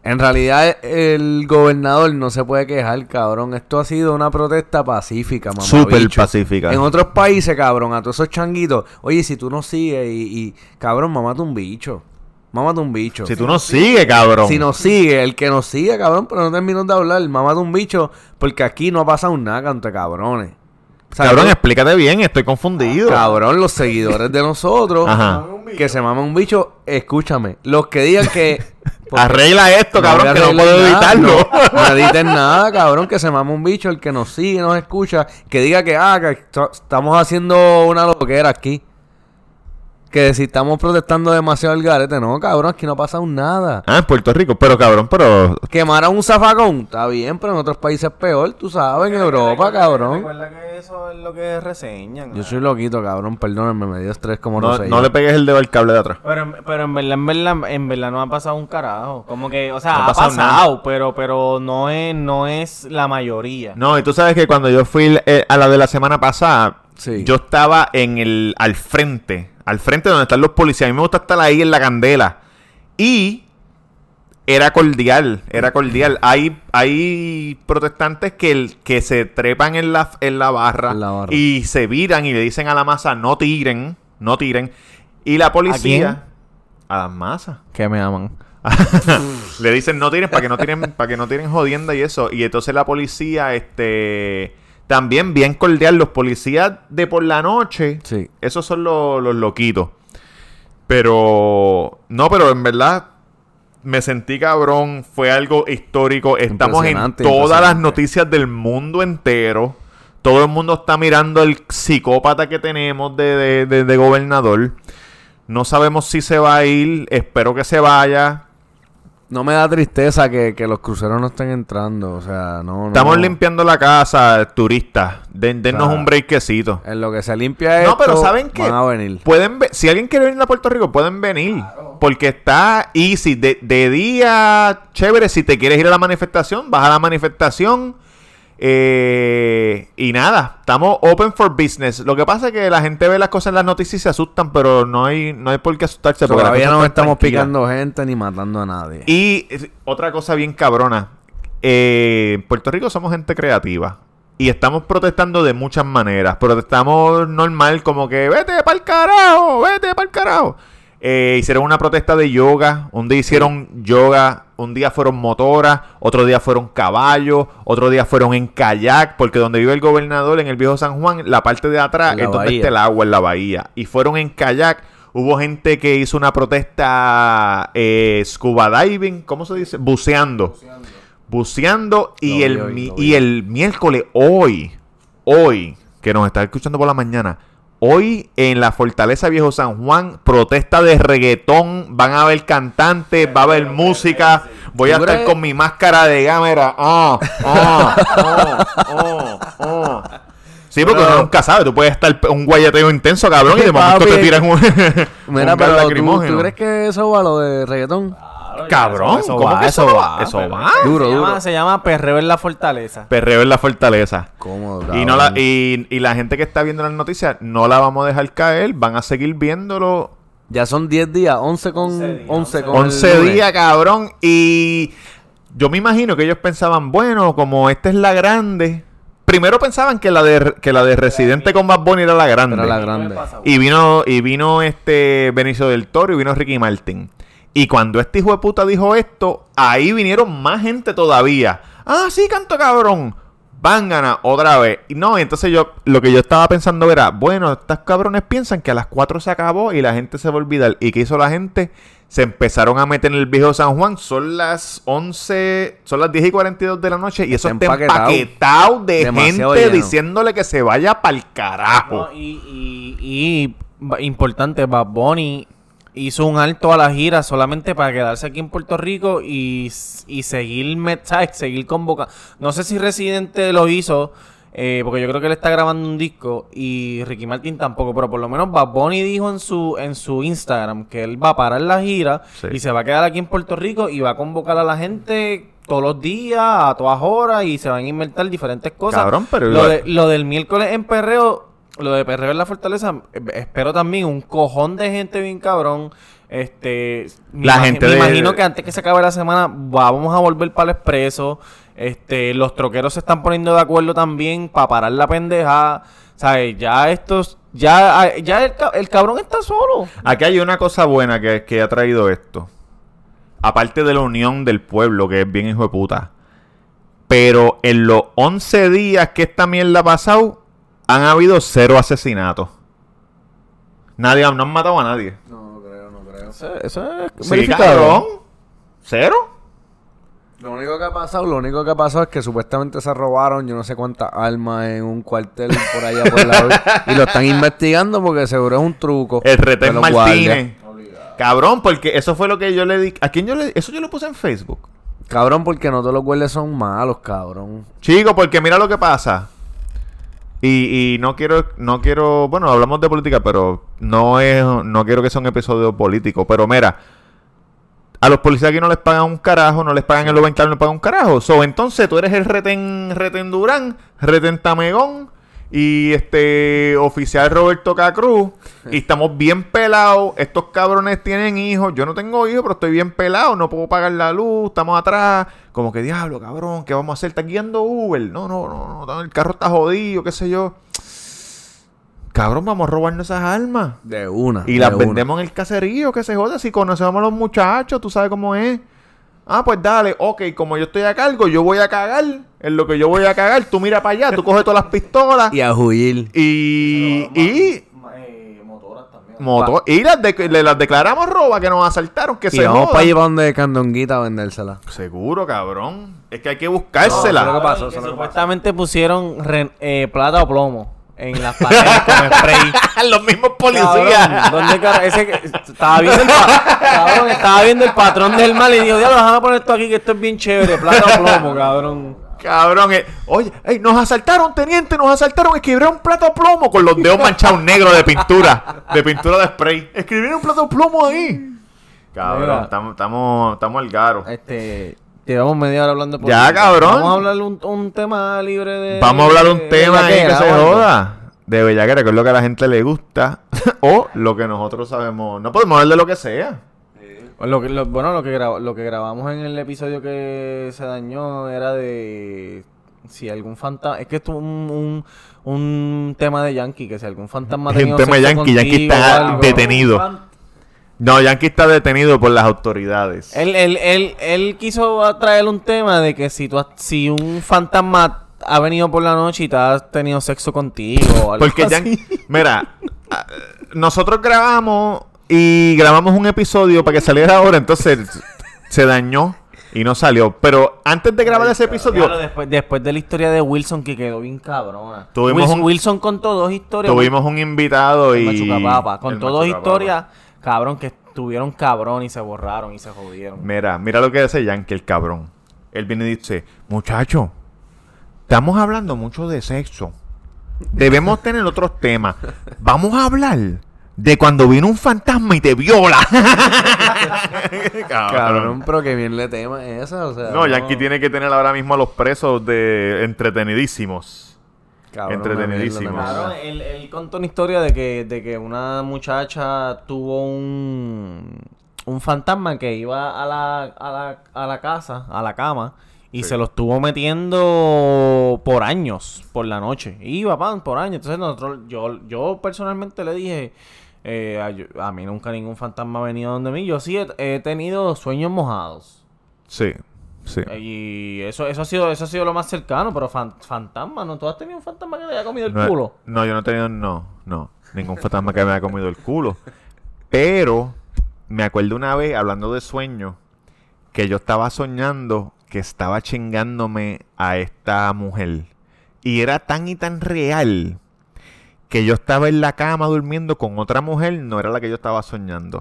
en realidad el gobernador no se puede quejar, cabrón. Esto ha sido una protesta pacífica, mamá. Súper pacífica. En otros países, cabrón, a todos esos changuitos, oye, si tú no sigues y, y cabrón, mamate un bicho. Mámate un bicho. Si tú no sigues, cabrón. Si nos sigue, el que nos sigue, cabrón, pero no terminó de hablar, mamate un bicho, porque aquí no ha pasado nada entre cabrones. O sea, Cabrón, yo- explícate bien, estoy confundido. Cabrón, los seguidores de nosotros Ajá. que se maman un bicho, escúchame. Los que digan que. porque- Arregla esto, cabrón, que no puedo nada, evitarlo. No, no editen nada, cabrón, que se mama un bicho, el que nos sigue, nos escucha, que diga que, ah, que estamos haciendo una loquera aquí. Que si estamos protestando demasiado el garete, no, cabrón, aquí no ha pasado nada. Ah, en Puerto Rico. Pero, cabrón, pero... Quemar a un zafacón, está bien, pero en otros países es peor, tú sabes, en Europa, cabrón. Recuerda que eso es lo que reseñan. Yo soy loquito, cabrón, perdónenme, me dio estrés como No, no, sé. no le pegues el dedo al cable de atrás. Pero, en- pero en verdad, en verdad, en verdad no ha pasado un carajo. Como que, o sea, No ha ha pasado pasado, pero, pero no es, no es la mayoría. No, y tú sabes que cuando yo fui eh, a la de la semana pasada, Sí. yo estaba en el al frente, al frente donde están los policías. A mí me gusta estar ahí en la candela. Y era cordial, era cordial. Hay, hay protestantes que, el- que se trepan en la, en la barra En la barra. y se viran y le dicen a la masa, no tiren, no tiren. Y la policía... A las masas. Que me aman. Le dicen no tiren para que no tiren, para que no tiren jodienda y eso. Y entonces la policía, este, también bien cordial. Los policías de por la noche, Sí. esos son los, los loquitos. Pero, no, pero en verdad me sentí cabrón. Fue algo histórico. Estamos en todas las noticias del mundo entero. Todo el mundo está mirando el psicópata que tenemos de, de- de- de gobernador. No sabemos si se va a ir. Espero que se vaya. No me da tristeza que, que los cruceros no estén entrando, o sea, no, no. Estamos limpiando la casa, turistas. Den, dennos un breakcito. En lo que se limpia esto, No, pero ¿saben qué? van a venir. Pueden ve- si alguien quiere venir a Puerto Rico, pueden venir. Porque está easy. De, de día, chévere. Si te quieres ir a la manifestación, vas a la manifestación. Eh, y nada, estamos open for business. Lo que pasa es que la gente ve las cosas en las noticias y se asustan, pero no hay, no hay por qué asustarse. porque las Todavía no estamos picando gente ni matando a nadie. Y eh, otra cosa bien cabrona. eh, en Puerto Rico somos gente creativa. Y estamos protestando de muchas maneras. Protestamos normal, como que vete para el carajo, vete para el carajo. Eh, hicieron una protesta de yoga. Un día hicieron yoga. Un día fueron motoras. Otro día fueron caballos. Otro día fueron en kayak. Porque donde vive el gobernador, en el viejo San Juan, la parte de atrás la es donde está el agua, en la bahía. Y fueron en kayak. Hubo gente que hizo una protesta eh, scuba diving, ¿cómo se dice? Buceando. Buceando. y, el, hoy, y el miércoles, hoy, hoy, que nos está escuchando por la mañana, hoy en la Fortaleza Viejo San Juan, protesta de reggaetón, van a haber cantantes, va a haber música, voy a ¿Tú estar con mi máscara de cámara. Ah, ah, ah. Sí, porque uno nunca sabe, tú puedes estar un guayeteo intenso, cabrón, y de momento te tiran un, Mira, pero ¿tú, lacrimógeno. ¿tú crees que eso va lo de reggaetón? Cabrón, eso ¿cómo va, que eso va, va? Eso va. Duro, se, duro. Llama, se llama Perreo en la Fortaleza. Perreo en la fortaleza. Cómodo, Y, no la, y, y la gente que está viendo las noticias no la vamos a dejar caer, van a seguir viéndolo Ya son 10 días, 11 con 11 días, 11 con el 11 lunes. días, cabrón. Y yo me imagino que ellos pensaban, bueno, como esta es la grande. Primero pensaban que la de, que la de Residente con Bad Bunny era la grande. Era la grande. Y vino, y vino este Benicio del Toro y vino Ricky Martin. Y cuando este hijo de puta dijo esto, ahí vinieron más gente todavía. Ah, sí, canto cabrón. Van ganar otra vez. Y no, y entonces yo, lo que yo estaba pensando era, bueno, estas cabrones piensan que a las 4 se acabó y la gente se va a olvidar. ¿Y qué hizo la gente? Se empezaron a meter en el viejo San Juan. Son las 11, son las 10 y 42 de la noche y eso Está empaquetado. empaquetado de Demasiado gente lleno. diciéndole que se vaya para el carajo. No, y, y, y importante, Bad Bunny hizo un alto a la gira solamente para quedarse aquí en Puerto Rico y, y seguir, ¿sabes? seguir convocando. No sé si Residente lo hizo eh, porque yo creo que él está grabando un disco y Ricky Martin tampoco, pero por lo menos Bad Bunny dijo en su en su Instagram que él va a parar la gira Sí. y se va a quedar aquí en Puerto Rico y va a convocar a la gente todos los días, a todas horas y se van a inventar diferentes cosas. Cabrón, pero lo, de- lo del miércoles en Perreo, lo de Perreo en la Fortaleza, eh, espero también un cojón de gente bien cabrón. Este, me La imagi- gente me de- imagino que antes que se acabe la semana vamos a volver para el expreso. Este, los troqueros se están poniendo de acuerdo también para parar la pendeja. ¿Sabes? Ya estos, ya, ya el, el cabrón está solo. Aquí hay una cosa buena que, que ha traído esto. Aparte de la unión del pueblo, que es bien hijo de puta. Pero en los 11 días que esta mierda ha pasado, han habido cero asesinatos. Nadie, no han matado a nadie. No, no creo, no creo. Eso, eso es Sí, cabrón. ¿Cero? Lo único que ha pasado, lo único que ha pasado es que supuestamente se robaron yo no sé cuántas armas en un cuartel por allá por la y lo están investigando porque seguro es un truco. El retén Martínez. guardias. Cabrón, porque eso fue lo que yo le di. ¿A quién yo le Eso yo lo puse en Facebook. Cabrón, porque no todos los guardias son malos, cabrón. Chico, porque mira lo que pasa. Y, y no quiero, no quiero, bueno, hablamos de política, pero no es, no quiero que sea un episodio político. Pero mira, a los policías aquí no les pagan un carajo, no les pagan el overtime, no les pagan un carajo. So, entonces tú eres el retén, retén Durán, Tamegón y este oficial Roberto Cacruz. Y estamos bien pelados. Estos cabrones tienen hijos. Yo no tengo hijos, pero estoy bien pelado. No puedo pagar la luz. Estamos atrás. Como que diablo, cabrón. ¿Qué vamos a hacer? ¿Estás guiando Uber? No, no, no, no. El carro está jodido, qué sé yo. Cabrón, vamos a robarnos esas armas. De una. Y de las una. vendemos en el caserío, que se joda. Si conocemos a los muchachos, tú sabes cómo es. Ah, pues dale, ok, como yo estoy a cargo, yo voy a cagar. En lo que yo voy a cagar, tú mira para allá, tú coges todas las pistolas Y a huir. y. y. motoras también. moto- y las, de- le las declaramos roba que nos asaltaron, que Y se vamos para allá para donde Candonguita a vendérsela. Seguro, cabrón. Es que hay que No, buscársela. eso es lo que pasó, eso que supuestamente pusieron re- eh, plata o plomo en las paredes con spray. los mismos Cabrón, policías. ¿dónde ese estaba viendo el pa- cabrón, estaba viendo el patrón del mal y dijo, diablo, déjame poner esto aquí que esto es bien chévere, plata o plomo, cabrón. Cabrón, eh. oye, ey, nos asaltaron, teniente, nos asaltaron. Escribieron un plato de plomo con los dedos manchados negros de pintura, de pintura de spray. Escribieron un plato de plomo ahí. Cabrón, estamos al garo. Este, llevamos media hora hablando de Ya, cabrón. Vamos a hablar un, un tema libre de Vamos a hablar un de tema ahí que se joda. De bellaquera, que es lo que a la gente le gusta. o lo que nosotros sabemos. No podemos hablar de lo que sea. Lo que- lo- bueno, lo que, graba- lo que grabamos en el episodio que se dañó era de si algún fantasma... Es que esto es un, un, un tema de Yankee, que si algún fantasma Es un tema sexo Yankee, Yankee está algo. detenido. No, Yankee está detenido por las autoridades. Él, él, él, él quiso traer un tema de que si, tú has- si un fantasma ha venido por la noche y te has tenido sexo contigo o algo Porque. Yankee, mira, nosotros grabamos y grabamos un episodio para que saliera ahora, entonces se dañó y no salió. Pero antes de grabar ese episodio, Claro, después, después de la historia de Wilson que quedó bien cabrona. Tuvimos Wilson, un- Wilson contó dos historias. tuvimos un invitado El y... Machucapapa. Con el todas Machucapapa. historias, cabrón, que estuvieron cabrón y se borraron y se jodieron. Mira, mira lo que dice Yankee, el cabrón. Él viene y dice, muchacho, estamos hablando mucho de sexo. Debemos tener otros temas. Vamos a hablar de cuando vino un fantasma y te viola. Cabrón, pero que bien le tema es esa, o sea. No, Yankee tiene que tener ahora mismo a los presos de entretenidísimos. Cabrón, entretenidísimo. Claro, él, él contó una historia de que, de que una muchacha tuvo un, un fantasma que iba a la, a la, a la casa, a la cama, y Sí. se lo estuvo metiendo por años, por la noche. Iba, pan, por años. Entonces nosotros, yo, yo personalmente le dije, eh, a, yo- a mí nunca ningún fantasma ha venido donde mí. Yo sí he, he tenido sueños mojados. Sí, sí. Y eso, eso ha sido, eso ha sido lo más cercano, pero fan- fantasma, ¿no? ¿Tú has tenido un fantasma que te haya comido el No, culo? no, yo no he tenido, no, no, ningún fantasma que me haya comido el culo. Pero me acuerdo una vez, hablando de sueño, que yo estaba soñando que estaba chingándome a esta mujer. Y era tan y tan real que yo estaba en la cama durmiendo con otra mujer, no era la que yo estaba soñando.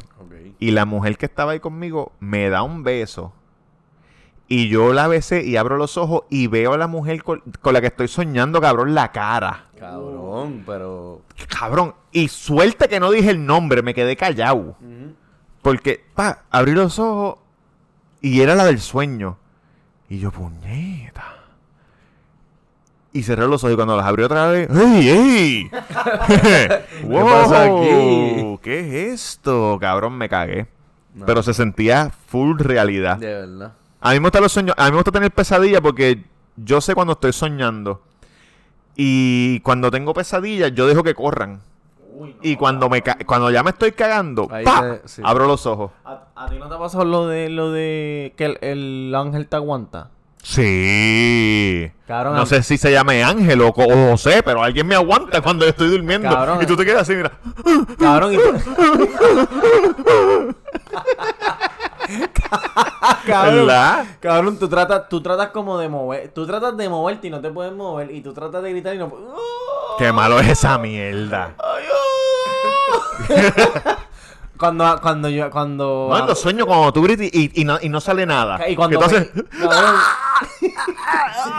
Y la mujer que estaba ahí conmigo me da un beso. Y yo la besé y abro los ojos y veo a la mujer con, con la que estoy soñando, cabrón, la cara. Cabrón, pero. Cabrón. Y suerte que no dije el nombre, me quedé callado. Porque, pa, abrí los ojos y era la del sueño. Y yo, puñeta. Y cerré los ojos y cuando las abrí otra vez, ¡Ey, ey! wow, pasa aquí? ¿Qué es esto? Cabrón, me cagué. Pero se sentía full realidad. De verdad. A mí me gustan los sueños, a mí me gusta tener pesadillas porque yo sé cuando estoy soñando. Y cuando tengo pesadillas, yo dejo que corran. Y cuando me ca- cuando ya me estoy cagando, Ahí ¡pa! te- sí. abro los ojos. ¿A, a ti no te ha pasado lo de lo de que el, el ángel te aguanta? Sí. Cabrón, no sé si se llame Ángel o, o José, pero alguien me aguanta cuando yo estoy durmiendo. Cabrón. Y tú te quedas así, mira. Cabrón, y tú... cabrón, ¿Verdad? cabrón, tú tratas, tú tratas como de mover, tú tratas de moverte y no te puedes mover y tú tratas de gritar y no puedes. Qué malo es esa mierda. Cuando, cuando yo, cuando. No, en los sueños cuando tú gritas y, y no, y no sale nada. y cuando cabrón.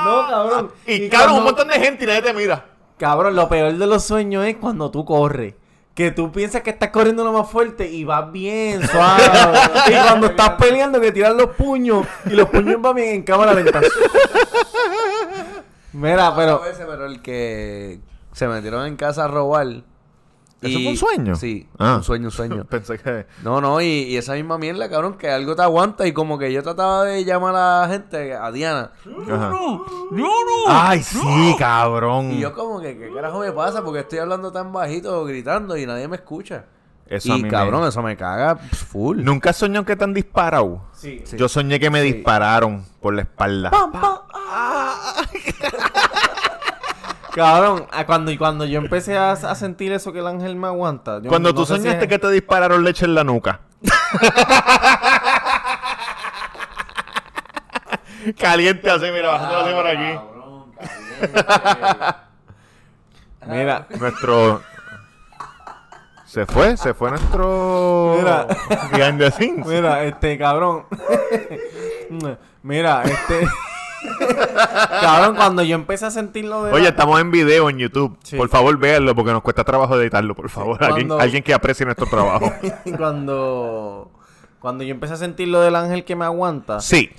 no, cabrón. y cabrón, un montón de gente y nadie te mira. Cabrón, lo peor de los sueños es cuando tú corres. Que tú piensas que estás corriendo lo más fuerte y vas bien suave. y cuando estás peleando que tiras los puños y los puños van bien en cámara lenta. Mira, pero... Pero el que se metieron en casa a robar. ¿Eso fue un sueño? Sí, Ah. un sueño, un sueño. Pensé que. No, no, y, y esa misma mierda, cabrón, que algo te aguanta y como que yo trataba de llamar a la gente, a Diana. Ajá. Ay, sí, cabrón. Y yo como que, ¿qué carajo me pasa? Porque estoy hablando tan bajito, gritando y nadie me escucha. Eso a y mí me- cabrón, eso me caga full. ¿Nunca has soñado que te han disparado? Sí. Sí. Yo soñé que me Sí. dispararon por la espalda. Cabrón, a cuando, y cuando yo empecé a, a sentir eso que el ángel me aguanta. yo Cuando no tú sé si soñaste es- que te dispararon leche en la nuca. Caliente así, mira, bajándolo así por aquí. Mira, Nuestro. Se fue, se fue nuestro. Mira. Behind the scenes. mira, este, cabrón. Mira, este... cabrón, cuando yo empecé a sentir lo de... Oye, la- estamos en video en YouTube. Sí. Por favor, véanlo porque nos cuesta trabajo editarlo, por favor. alguien, cuando- alguien que aprecie nuestro trabajo. cuando... Cuando yo empecé a sentir lo del ángel que me aguanta... Sí,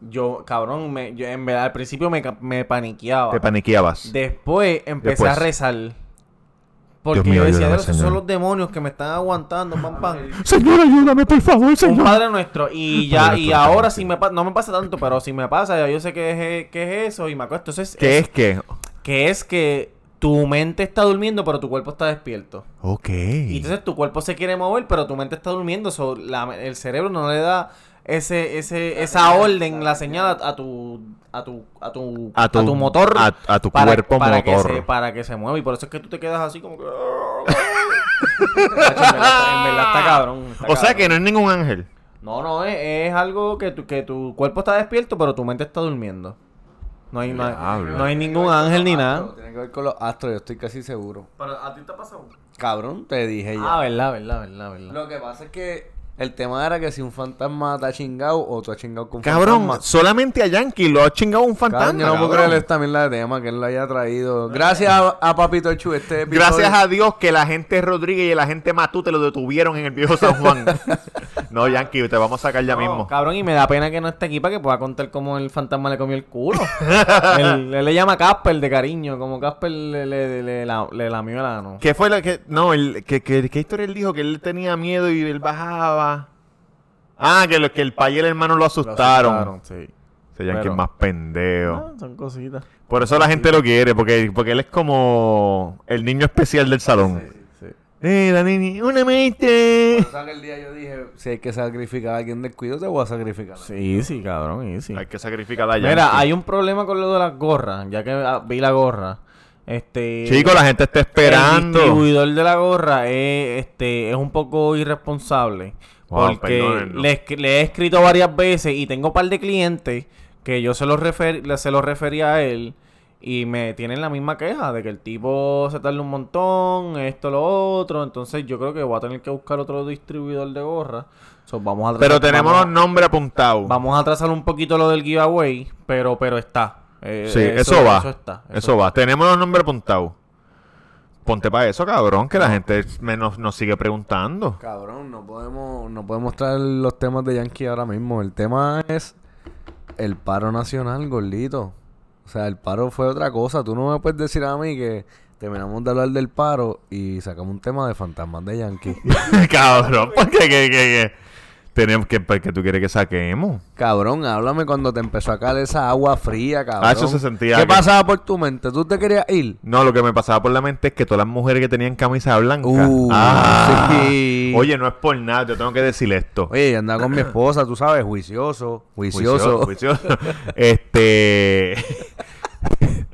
Yo, cabrón, me, yo en verdad al principio me, me paniqueaba. te paniqueabas. Después empecé Después. a rezar. Porque mío, yo decía, ayúdame, "Dios, esos Señor". son los demonios que me están aguantando, pam, pam. Señor, ayúdame, por favor, Un señor. padre nuestro. Y ya, y ahora sí. sí me pa- no me pasa tanto, pero si me pasa, ya yo sé que es, que es eso y me acuesto. Entonces, ¿Qué es que? Que es que tu mente está durmiendo, pero tu cuerpo está despierto. Ok. Y entonces tu cuerpo se quiere mover, pero tu mente está durmiendo. so, la- el cerebro no le da ese, ese, esa orden, la señal a, a tu a tu a tu A tu- motor a- a tu para, cuerpo para Que motor. se, para que se mueva y por eso es que tú te quedas así como que en, verdad, está- en verdad está cabrón está O sea que no es ningún ángel. no no es, es algo que tu, que tu cuerpo está despierto pero tu mente está durmiendo no hay, no hay, Diablo. no hay ningún ángel ni nada Tiene que ver con los astros, yo estoy casi seguro. pero a ti te ha pasado Cabrón, te dije ya. ah verdad verdad verdad verdad Lo que pasa es que el tema era que si un fantasma te ha chingado o tú has chingado con un Cabrón, fantasma. solamente a Yankee lo ha chingado un fantasma. Cabrón, yo no puedo creer también la de tema que él lo haya traído. Gracias a, a Papito Chu, este episodio. Gracias a Dios que la gente Rodríguez y la gente Matú te lo detuvieron en el viejo San Juan. no, Yankee, te vamos a sacar ya No, mismo. Cabrón, y me da pena que no esté aquí para que pueda contar cómo el fantasma le comió el culo. él, él le llama Casper de cariño, como Casper le, le, le, la- le lamió el ano. ¿Qué fue la que.? No, el, que, que- ¿qué historia él dijo? Que él tenía miedo y él bajaba. Ah, que, lo, que el padre y el hermano lo Lo asustaron. sí. Ese Yankee Pero- es más pendejo. Ah, son cositas. Por eso la gente lo quiere, porque, porque él es como el niño especial del salón. Sí. Eh, la nini, una maestra. O sea, que el día yo dije, si hay que sacrificar a alguien del cuido, te voy a sacrificar. Sí, sí, cabrón, sí. Hay que sacrificar a Yankee. Mira, hay un problema con lo de las gorras, ya que ah, vi la gorra. Este Chico, la gente está El esperando. distribuidor de la gorra es, este, es un poco irresponsable. Wow, porque le, he escrito varias veces y tengo un par de clientes que yo se los, refer se los refería a él y me tienen la misma queja de que el tipo se tarda un montón, esto, lo otro. Entonces yo creo que voy a tener que buscar otro distribuidor de gorra. So, vamos a Pero tenemos los nombres apuntados. vamos a atrasar un poquito lo del giveaway, pero, pero está. Eh, Sí, eso, va. Eso va. Tenemos los nombres apuntados. Ponte para eso, cabrón, que la gente me nos, nos sigue preguntando. Cabrón, no podemos, no podemos traer los temas de Yankee ahora mismo. El tema es el paro nacional, gordito. O sea, el paro fue otra cosa. Tú no me puedes decir a mí que terminamos de hablar del paro y sacamos un tema de fantasmas de Yankee. cabrón, porque que, que, que- tenemos que, que tú quieres que saquemos. cabrón, háblame cuando te empezó a caer esa agua fría, cabrón. Ah, eso se sentía ¿Qué que- pasaba por tu mente? ¿Tú te querías ir? No, lo que me pasaba por la mente es que todas las mujeres que tenían camisa blanca. Uh, Ah. sí. Oye, no es por nada, yo tengo que decir esto. Oye, andaba con mi esposa, tú sabes, juicioso, juicioso. Juicioso, juicioso. este.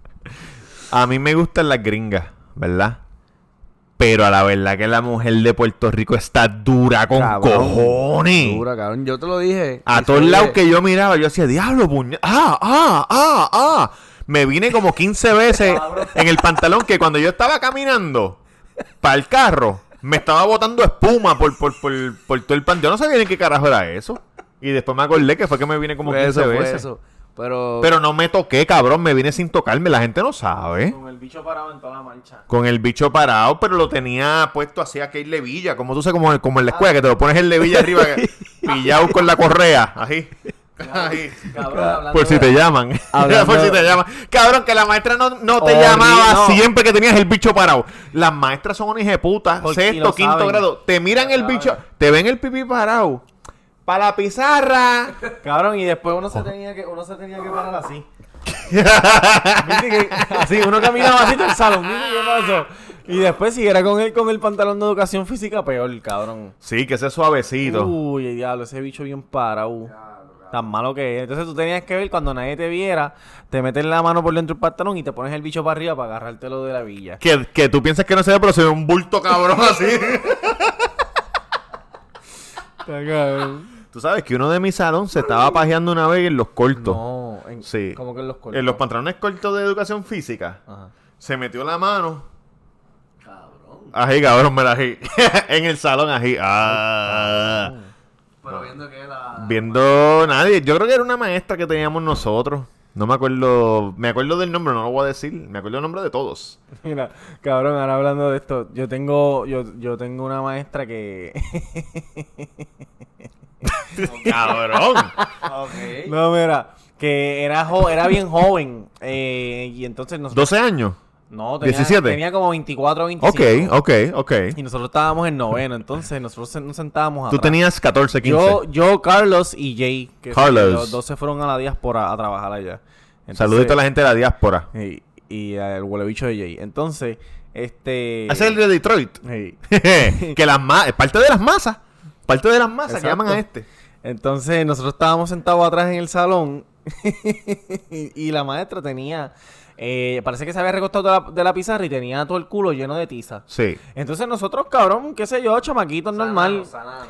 a mí me gustan las gringas, ¿verdad? Pero a la verdad que la mujer de Puerto Rico está dura con Cabrón, cojones. Dura, cabrón. Yo te lo dije. A todos lados que yo miraba, yo decía, diablo, puña. ¡Ah, ah, ah, ah! Me vine como 15 veces en el pantalón que cuando yo estaba caminando para el carro, me estaba botando espuma por, por, por, por todo el pantalón. Yo no sabía ni qué carajo era eso. Y después me acordé que fue que me vine como Fue 15 eso, fue veces. eso. Pero, Pero no me toqué, cabrón. Me vine sin tocarme. La gente no sabe. Con el bicho parado en toda la marcha. Con el bicho parado, pero lo tenía puesto así aquí en levilla. Como tú sabes, como, como en la escuela, que te lo pones en levilla arriba, pillado con la correa. Así. Ahí. Cabrón, Por si de- te llaman. Hablando- Por si te llaman. Cabrón, que la maestra no, no te llamaba no. siempre que tenías el bicho parado. Las maestras son unas puta Porque- y Sexto, quinto saben. grado. Te miran el saben. bicho. Te ven el pipí parado. Para la pizarra. Cabrón, y después uno se tenía que, uno se tenía que parar así. ¿Viste que así, uno caminaba así todo el salón. ¿viste qué pasó? Y después si era con él con el pantalón de educación física, peor, cabrón. Sí, que ese suavecito. Uy, diablo, ese bicho bien parado. Tan malo que es. Entonces tú tenías que ver cuando nadie te viera, te metes la mano por dentro del pantalón y te pones el bicho para arriba para agarrártelo de la villa. Que, que tú piensas que no se ve, pero se ve un bulto cabrón así. Tú sabes que uno de mi salón se estaba pajeando una vez en los cortos. No, en, Sí. como que en los cortos. En los pantalones cortos de educación física. Ajá. Se metió la mano. Cabrón. Ají, cabrón, me la ají. en el salón, ají. Ah. Pero viendo que la... Viendo nadie. Yo creo que era una maestra que teníamos nosotros. No me acuerdo. Me acuerdo del nombre, no lo voy a decir. Me acuerdo del nombre de todos. Mira, cabrón, ahora hablando de esto, yo tengo, yo, yo tengo una maestra que cabrón. no, mira, que era jo- era bien joven eh, y entonces nosotros 12 años. no tenía, 17. tenía como 24 o 25. Ok, ok, ok. Y nosotros estábamos en noveno, entonces nosotros nos sentábamos Tú atrás. tenías 14, 15. Yo, yo, Carlos y Jay, que Carlos. los dos se fueron a la diáspora a trabajar allá. Entonces- Saludito a la gente de la diáspora. Y, y al huele bicho de Jay. Entonces, este... Ese es el de Detroit. Sí. que las ma- es parte de las masas. Parte de las masas que llaman a este. Entonces nosotros estábamos sentados atrás en el salón y, la maestra tenía, eh, parece que se había recostado de la, de la pizarra y tenía todo el culo lleno de tiza. Sí. Entonces nosotros, cabrón, qué sé yo, chamaquitos normal,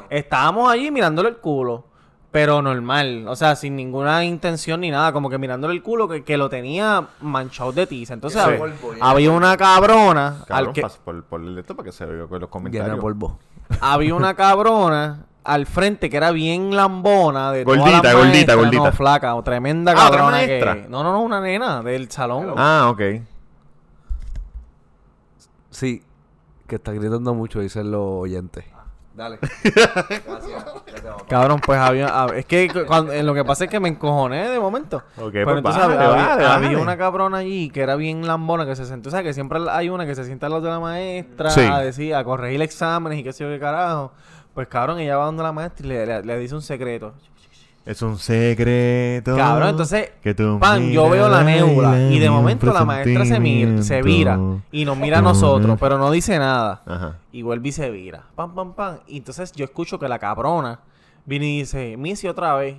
estábamos allí mirándole el culo. Pero normal, o sea, sin ninguna intención ni nada, como que mirándole el culo que, que lo tenía manchado de tiza. Entonces Sí. había, había una cabrona al que, pas- por, por el esto para que se vea con los Llena comentarios. de polvo. Había una cabrona al frente que era bien lambona de Gordita, gordita, gordita. no, flaca o tremenda Ah, ¿otra cabrona que no no no una nena del salón Ah, ok. Sí, que está gritando mucho, dicen los oyentes. Dale. cabrón pues había hab- es que cu- cuando, en lo que pasa es que me encojoné de momento. Ok, pero pues entonces había, una cabrona allí que era bien lambona que se sentó o sea que siempre hay una que se sienta al lado de la maestra Sí. a decir a corregir exámenes y qué sé yo qué carajo. Pues cabrón ella va donde la maestra y le, le- le dice un secreto Es un secreto. Cabrón, entonces, que pan, yo veo la nebula y de momento la maestra se, mira, se vira y nos mira a nosotros, pero no dice nada. Ajá. Y vuelve y se vira. Pam, pam, pam. Y entonces yo escucho que la cabrona viene y dice, Missy otra vez.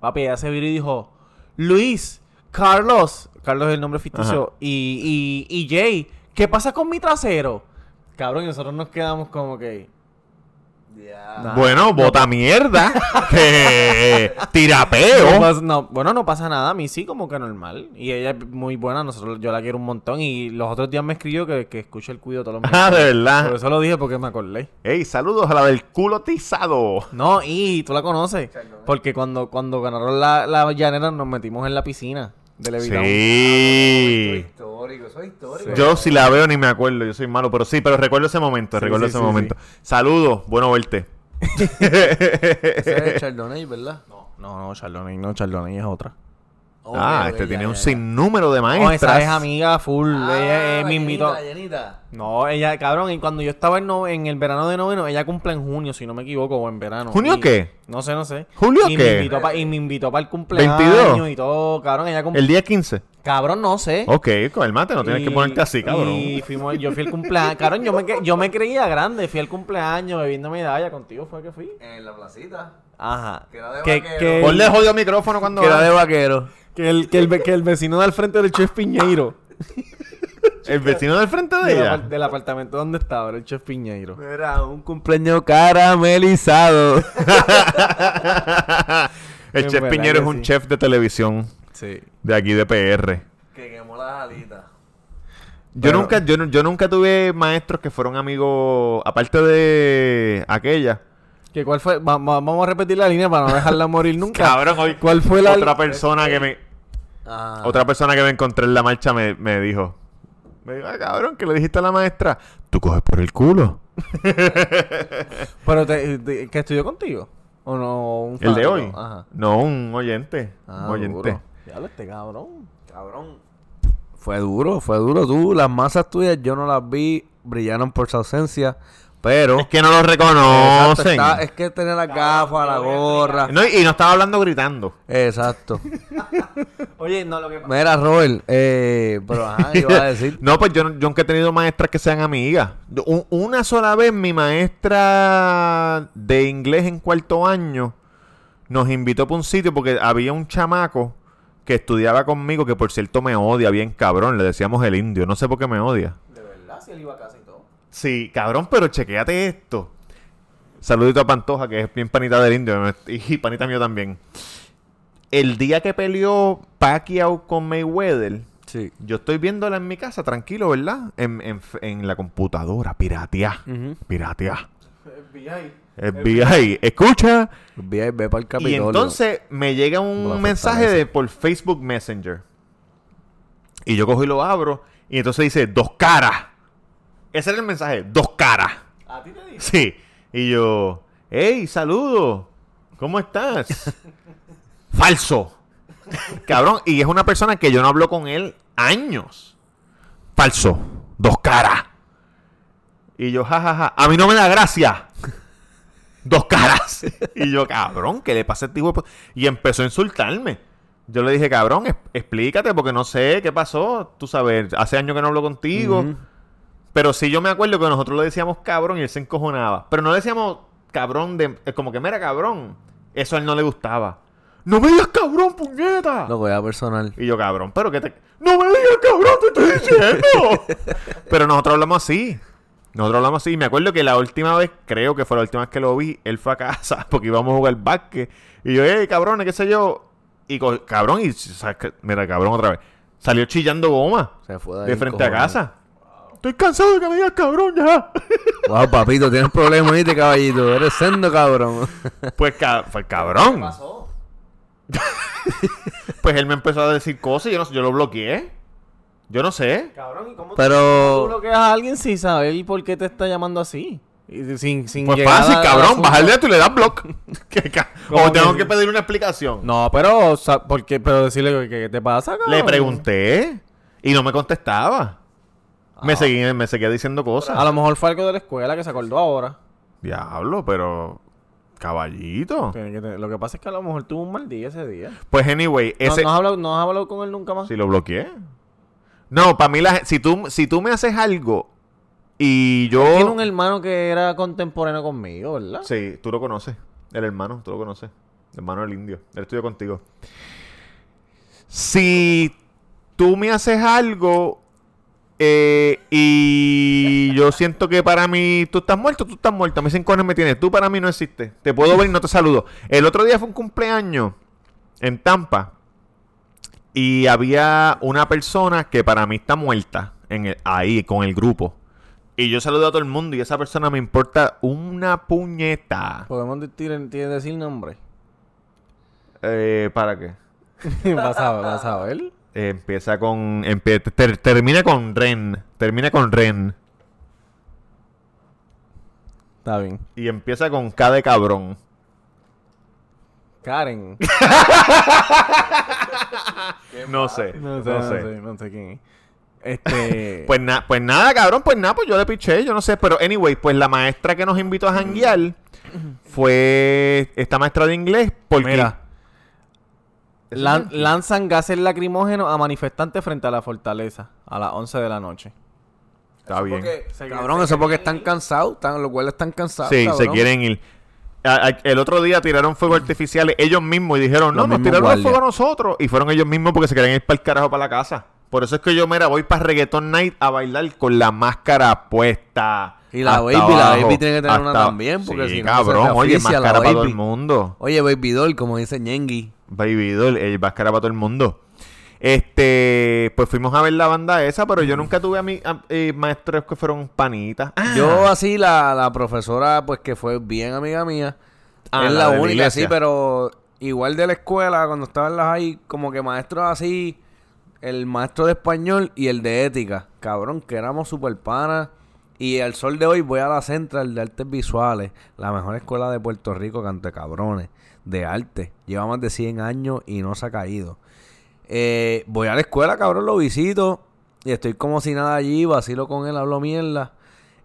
Papi, ella se viró y dijo, Luis, Carlos, Carlos es el nombre ficticio, y, y, y Jay, ¿qué pasa con mi trasero? Cabrón, y nosotros nos quedamos como que... Bueno, bota mierda. tirapeo. no, bueno, no pasa nada. A mí sí, como que normal. Y ella es muy buena. Nosotros, yo la quiero un montón. Y los otros días me escribió que, que escuche el cuido todos los Ah, de Por verdad. eso lo dije porque me acordé. Ey, saludos a la del culo tizado. No, y tú la conoces. Porque cuando, cuando ganaron la, la llanera nos metimos en la piscina de Levitown. Sí. histórico, eso es histórico. Yo si la veo ni me acuerdo, yo soy malo, pero sí, pero recuerdo ese momento, Sí, recuerdo sí, ese sí, momento. Saludos, bueno verte. Ese es Chardonnay, ¿verdad? No, no, no, Chardonnay, no, Chardonnay es otra. Ah, Ok, este tiene ya, un ya, sinnúmero de No, maestras. esa es amiga full. ya. ella eh, Ah, me invitó. No, ella, cabrón, y cuando yo estaba en, no- en el verano de noveno, ella cumple en junio, si no me equivoco, o en verano. ¿Junio Y- qué? No sé, no sé. ¿Julio y qué? Me invitó pa- y me invitó para el cumpleaños 22. y todo, cabrón, ella cumple... El día 15. Cabrón, no sé. Ok, con el mate, no tienes que ponerte así, cabrón. Y fuimos, yo fui al cumpleaños. Cabrón, yo me, que- yo me creía grande. Fui al cumpleaños bebiendo medalla. Contigo fue que fui. En la placita. Ajá. Que era de Que, vaquero. que, Ponle jodido micrófono cuando Que era de vaquero. Que el, que, el, que el vecino del frente del chef Piñeiro. El vecino del frente de del, ella. del apartamento donde estaba, era el chef Piñeiro. Era un cumpleaños caramelizado. el En chef que es un sí. chef de televisión Sí. de aquí de PR. que quemó las alitas. Yo Pero- nunca, yo, yo nunca tuve maestros que fueron amigos, aparte de aquella. ¿Que ¿Cuál fue? Va- va- vamos a repetir la línea para no dejarla morir nunca. Cabrón, hoy ¿Cuál fue la otra persona que me Ah. otra persona que me encontré en la marcha me, me dijo, me dijo, "Ah, cabrón, que le dijiste a la maestra, tú coges por el culo. Pero te, te- que estudió contigo. ¿O no? Un El de fanático? hoy. Ajá. No, un oyente, Ah, un oyente. duro. Diablo, este cabrón. Cabrón. Fue duro, fue duro. Tú, las masas tuyas, yo no las vi, brillaron por su ausencia. Pero. Es que no lo Exacto, reconocen. está- es que tener las gafas, la gorra. No, y no estaba hablando gritando. Exacto. Oye, no, lo que pasa. Mira, Robert, eh, pero ajá, iba a decir. No, pues yo, no- yo nunca he tenido maestras que sean amigas. Un- una sola vez mi maestra de inglés en cuarto año nos invitó para un sitio porque había un chamaco que estudiaba conmigo que por cierto me odia bien cabrón. Le decíamos el indio. No sé por qué me odia. De verdad, si él iba a casa. Sí, cabrón, pero chequéate esto. Saludito a Pantoja, que es bien panita del indio y panita mío también. El día que peleó Pacquiao con Mayweather, Sí. yo estoy viéndola en mi casa, tranquilo, ¿verdad? En, en, en la computadora, pirateá. Ujú. Pirateá. FBI. FBI, escucha. Ve, ve para el Y entonces me llega un mensaje de, por Facebook Messenger. Y yo cojo y lo abro. Y entonces dice, dos caras. Ese era el mensaje, dos caras. ¿A ti te dije? Sí. Y yo, hey, saludo. ¿Cómo estás? Falso. Cabrón, y es una persona que yo no hablo con él años. Falso. Dos caras. Y yo, jajaja, a mí no me da gracia. Dos caras. Y yo, cabrón, ¿qué le pasa a este pu-?" Y empezó a insultarme. Yo le dije, cabrón, explícate porque no sé qué pasó. Tú sabes, hace años que no hablo contigo. Pero sí yo me acuerdo que nosotros le decíamos cabrón y él se encojonaba. Pero no le decíamos cabrón de... es Como que, mira, cabrón. Eso a él no le gustaba. ¡No me digas cabrón, puñeta! Lo voy a personal. Y yo, cabrón, pero que te... ¡No me digas cabrón, te estoy diciendo! pero nosotros hablamos así. Nosotros hablamos así. Y me acuerdo que la última vez, creo que fue la última vez que lo vi, él fue a casa porque íbamos a jugar básquet. Y yo, hey, cabrón, qué sé yo. Y cabrón, y... sa- Mira, cabrón, otra vez. Salió chillando goma. Se fue de De frente a casa. Estoy cansado de que me digas cabrón ya. Wow, papito, tienes problemas, ¿viste, caballito? Eres sendo cabrón. Pues ca- fue el cabrón. pasó? Pues él me empezó a decir cosas y yo, no, yo lo bloqueé. Yo no sé. Cabrón, ¿y cómo tú- Pero- tú bloqueas a alguien sin saber por qué te está llamando así? Y sin, sin Pues fácil, cabrón. Bajarle a tú y le das block. Que ca- ¿Cómo o tengo que- que pedir una explicación. No, pero, o sea, ¿por qué? Pero decirle que, que- ¿qué te pasa, cabrón? Le pregunté y no me contestaba. Me, Ah. seguía, me seguía diciendo cosas. A lo mejor fue algo de la escuela que se acordó ahora. Diablo, pero... Caballito. Tiene que tener- Lo que pasa es que a lo mejor tuvo un mal día ese día. Pues anyway, No, ese... ¿No, has hablado, ¿No has hablado con él nunca más? Si lo bloqueé. No, para mí, la, si, tú, si tú me haces algo y yo... Tiene un hermano que era contemporáneo conmigo, ¿verdad? Sí, tú lo conoces. El hermano, tú lo conoces. El hermano del indio. Él estudió contigo. Si tú me haces algo Eh, y yo siento que para mí, tú estás muerto, tú estás muerto. A mí sin cojones me tienes. Tú para mí no existes. Te puedo ver y no te saludo. El otro día fue un cumpleaños en Tampa. Y había una persona que para mí está muerta en el- ahí con el grupo. Y yo saludo a todo el mundo y esa persona me importa una puñeta. ¿Podemos decir, decir nombre? Eh, ¿Para qué? ¿Vas a, vas a ver? Eh, empieza con. empie- ter- termina con Ren. Termina con Ren. Está bien. Y empieza con K de cabrón. Karen. No sé. No sé, no sé, no sé quién es. Este. Pues, na- pues nada, cabrón, pues nada, pues yo le piché, yo no sé. Pero anyway, pues la maestra que nos invitó a janguear fue esta maestra de inglés. Porque. Mira. Lan- lanzan gases lacrimógenos a manifestantes frente a la fortaleza a las 11 de la noche. Está bien. Cabrón, eso porque están cansados, están, los cuales están cansados. Sí, se quieren ir. A- a- El otro día tiraron fuegos artificiales ellos mismos y dijeron, no, Los nos tiraron el guardias. fuego a nosotros. Y fueron ellos mismos porque se querían ir para el carajo para la casa. Por eso es que yo, mira, voy para Reggaeton Night a bailar con la máscara puesta. Y la baby, la abajo, baby tiene que tener una también, porque Sí, si no, se cabrón, oye, la máscara para todo el mundo. Oye, Baby Doll, como dice Ñengui. Baby doll, el máscara para todo el mundo. Este, pues fuimos a ver la banda esa, pero yo nunca tuve a mi a- eh, maestros que fueron panitas. Ah, Yo así, la, la profesora, pues que fue bien amiga mía. Ah, es la única, iglesia. sí, pero igual de la escuela, cuando estaba en las ahí, como que maestros así, el maestro de español y el de ética. Cabrón, que éramos super panas. Y al sol de hoy voy a la Central de Artes Visuales, la mejor escuela de Puerto Rico, cante cabrones, de arte. Lleva más de 100 años y no se ha caído. Eh, voy a la escuela, cabrón, lo visito. Y estoy como si nada allí, vacilo con él, hablo mierda.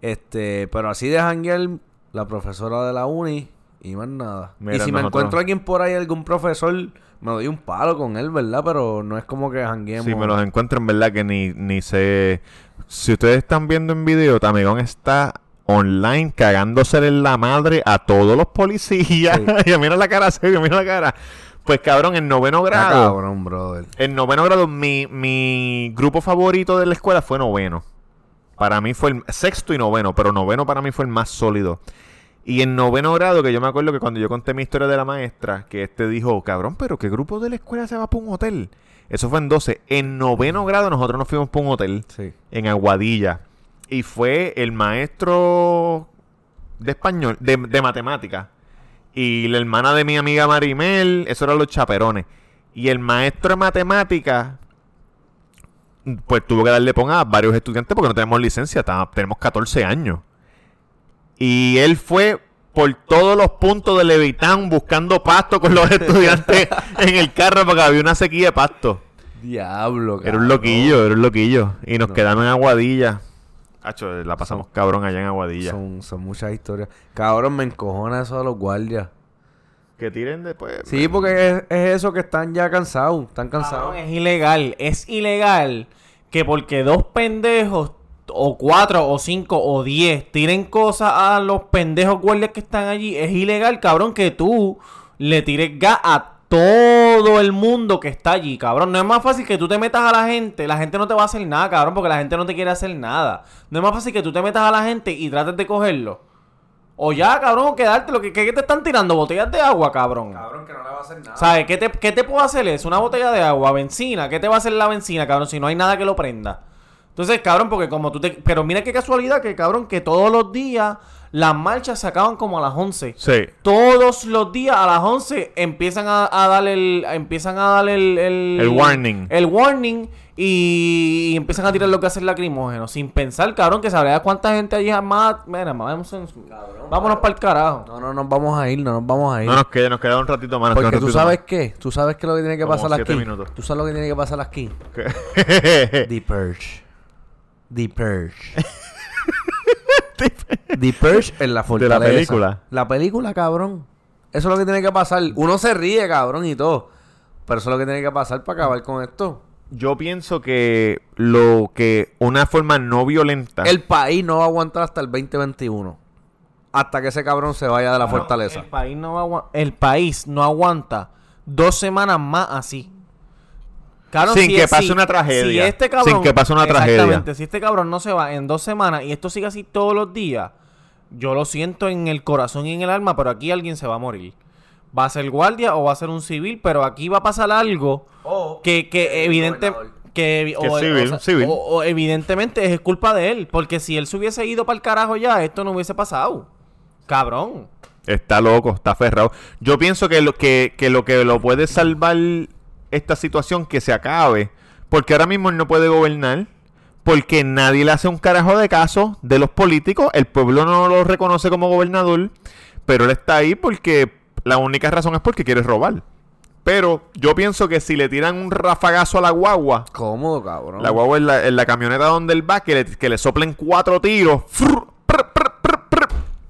Este, pero así de janguear, la profesora de la uni y más nada. Mira, y si me encuentro alguien por ahí, algún profesor, me doy un palo con él, ¿verdad? Pero no es como que jangueemos. Si me los encuentro, en verdad que ni, ni sé. Si ustedes están viendo en video, Tamigón está online cagándose en la madre a todos los policías. y mira la cara serio, mira la cara. Pues cabrón, en noveno grado. cabrón, brother. En noveno grado, mi, mi grupo favorito de la escuela fue noveno. Para mí fue el sexto y noveno, pero noveno para mí fue el más sólido. Y en noveno grado, que yo me acuerdo que cuando yo conté mi historia de la maestra, que este dijo, cabrón, pero ¿qué grupo de la escuela se va para un hotel? Eso fue en 12. En noveno grado nosotros nos fuimos para un hotel Sí. en Aguadilla. Y fue el maestro de español, de, de matemática. Y la hermana de mi amiga Marimel, eso eran los chaperones. Y el maestro de matemática, pues tuvo que darle ponga a varios estudiantes porque no tenemos licencia, tenemos 14 años. Y él fue por todos los puntos de Levitán buscando pasto con los estudiantes en el carro porque había una sequía de pasto. Diablo, Era un cabrón. loquillo, era un loquillo. Y nos No. quedamos en Aguadilla. Hacho, la pasamos cabrón allá en Aguadilla. Son, son muchas historias. Cabrón, me encojona eso de los guardias. Que tiren después. Sí, porque es, es eso que están ya cansados. Están cansados. Cabrón, es ilegal. Es ilegal que porque dos pendejos, o cuatro, o cinco, o diez, tiren cosas a los pendejos guardias que están allí. Es ilegal, cabrón, que tú le tires gas a todo el mundo que está allí, cabrón. No es más fácil que tú te metas a la gente. La gente no te va a hacer nada, cabrón, porque la gente no te quiere hacer nada. No es más fácil que tú te metas a la gente y trates de cogerlo. O ya, cabrón, o quedarte. Lo que, que te están tirando botellas de agua, cabrón. Cabrón, que no le va a hacer nada. ¿Sabes? ¿Qué te, ¿Qué te puedo hacer eso? Una botella de agua, benzina. ¿Qué te va a hacer la benzina, cabrón? Si no hay nada que lo prenda. Entonces, cabrón, porque como tú te... Pero mira qué casualidad que, cabrón, que todos los días las marchas se acaban como a las 11. Sí. Todos los días a las 11 empiezan a, a darle el... Empiezan a darle el... El, El warning. El warning y, y empiezan a tirar lo que hacen lacrimógenos. Sin pensar, cabrón, que sabría cuánta gente allí más... Mira, vamos en- vámonos para el carajo. No, no nos vamos a ir, no nos vamos a ir. No nos queda, nos queda un ratito más. Porque tú sabes más. qué, tú sabes qué es lo que tiene que Como pasar aquí. minutos. Tú sabes lo que tiene que pasar aquí. The Purge. The Purge. The Purge en la fortaleza. película. La película, cabrón. Eso es lo que tiene que pasar. Uno se ríe, cabrón, y todo. Pero eso es lo que tiene que pasar para acabar con esto. Yo pienso que lo que una forma no violenta. El país no va a aguantar hasta el 2021. Hasta que ese cabrón se vaya de la fortaleza. El país, no va a agua- el país no aguanta dos semanas más así. Sin si- que pase si- una tragedia. Si este cabrón, sin que pase una tragedia. Exactamente. Si este cabrón no se va en dos semanas y esto sigue así todos los días, yo lo siento en el corazón y en el alma, pero aquí alguien se va a morir. Va a ser guardia o va a ser un civil, pero aquí va a pasar algo que, que evidente gobernador. que, Que civil, civil. o- o evidentemente es culpa de él, porque si él se hubiese ido para el carajo ya, esto no hubiese pasado. Cabrón. Está loco, está aferrado. Yo pienso que lo que, que lo que lo puede salvar esta situación que se acabe, porque ahora mismo él no puede gobernar, porque nadie le hace un carajo de caso de los políticos, el pueblo no lo reconoce como gobernador, pero él está ahí porque la única razón es porque quiere robar. Pero yo pienso que si le tiran un rafagazo a la guagua, Cómodo, cabrón. la guagua en la, en la camioneta donde él va, que le, que le soplen cuatro tiros. frr, prr, prr, prr, prr.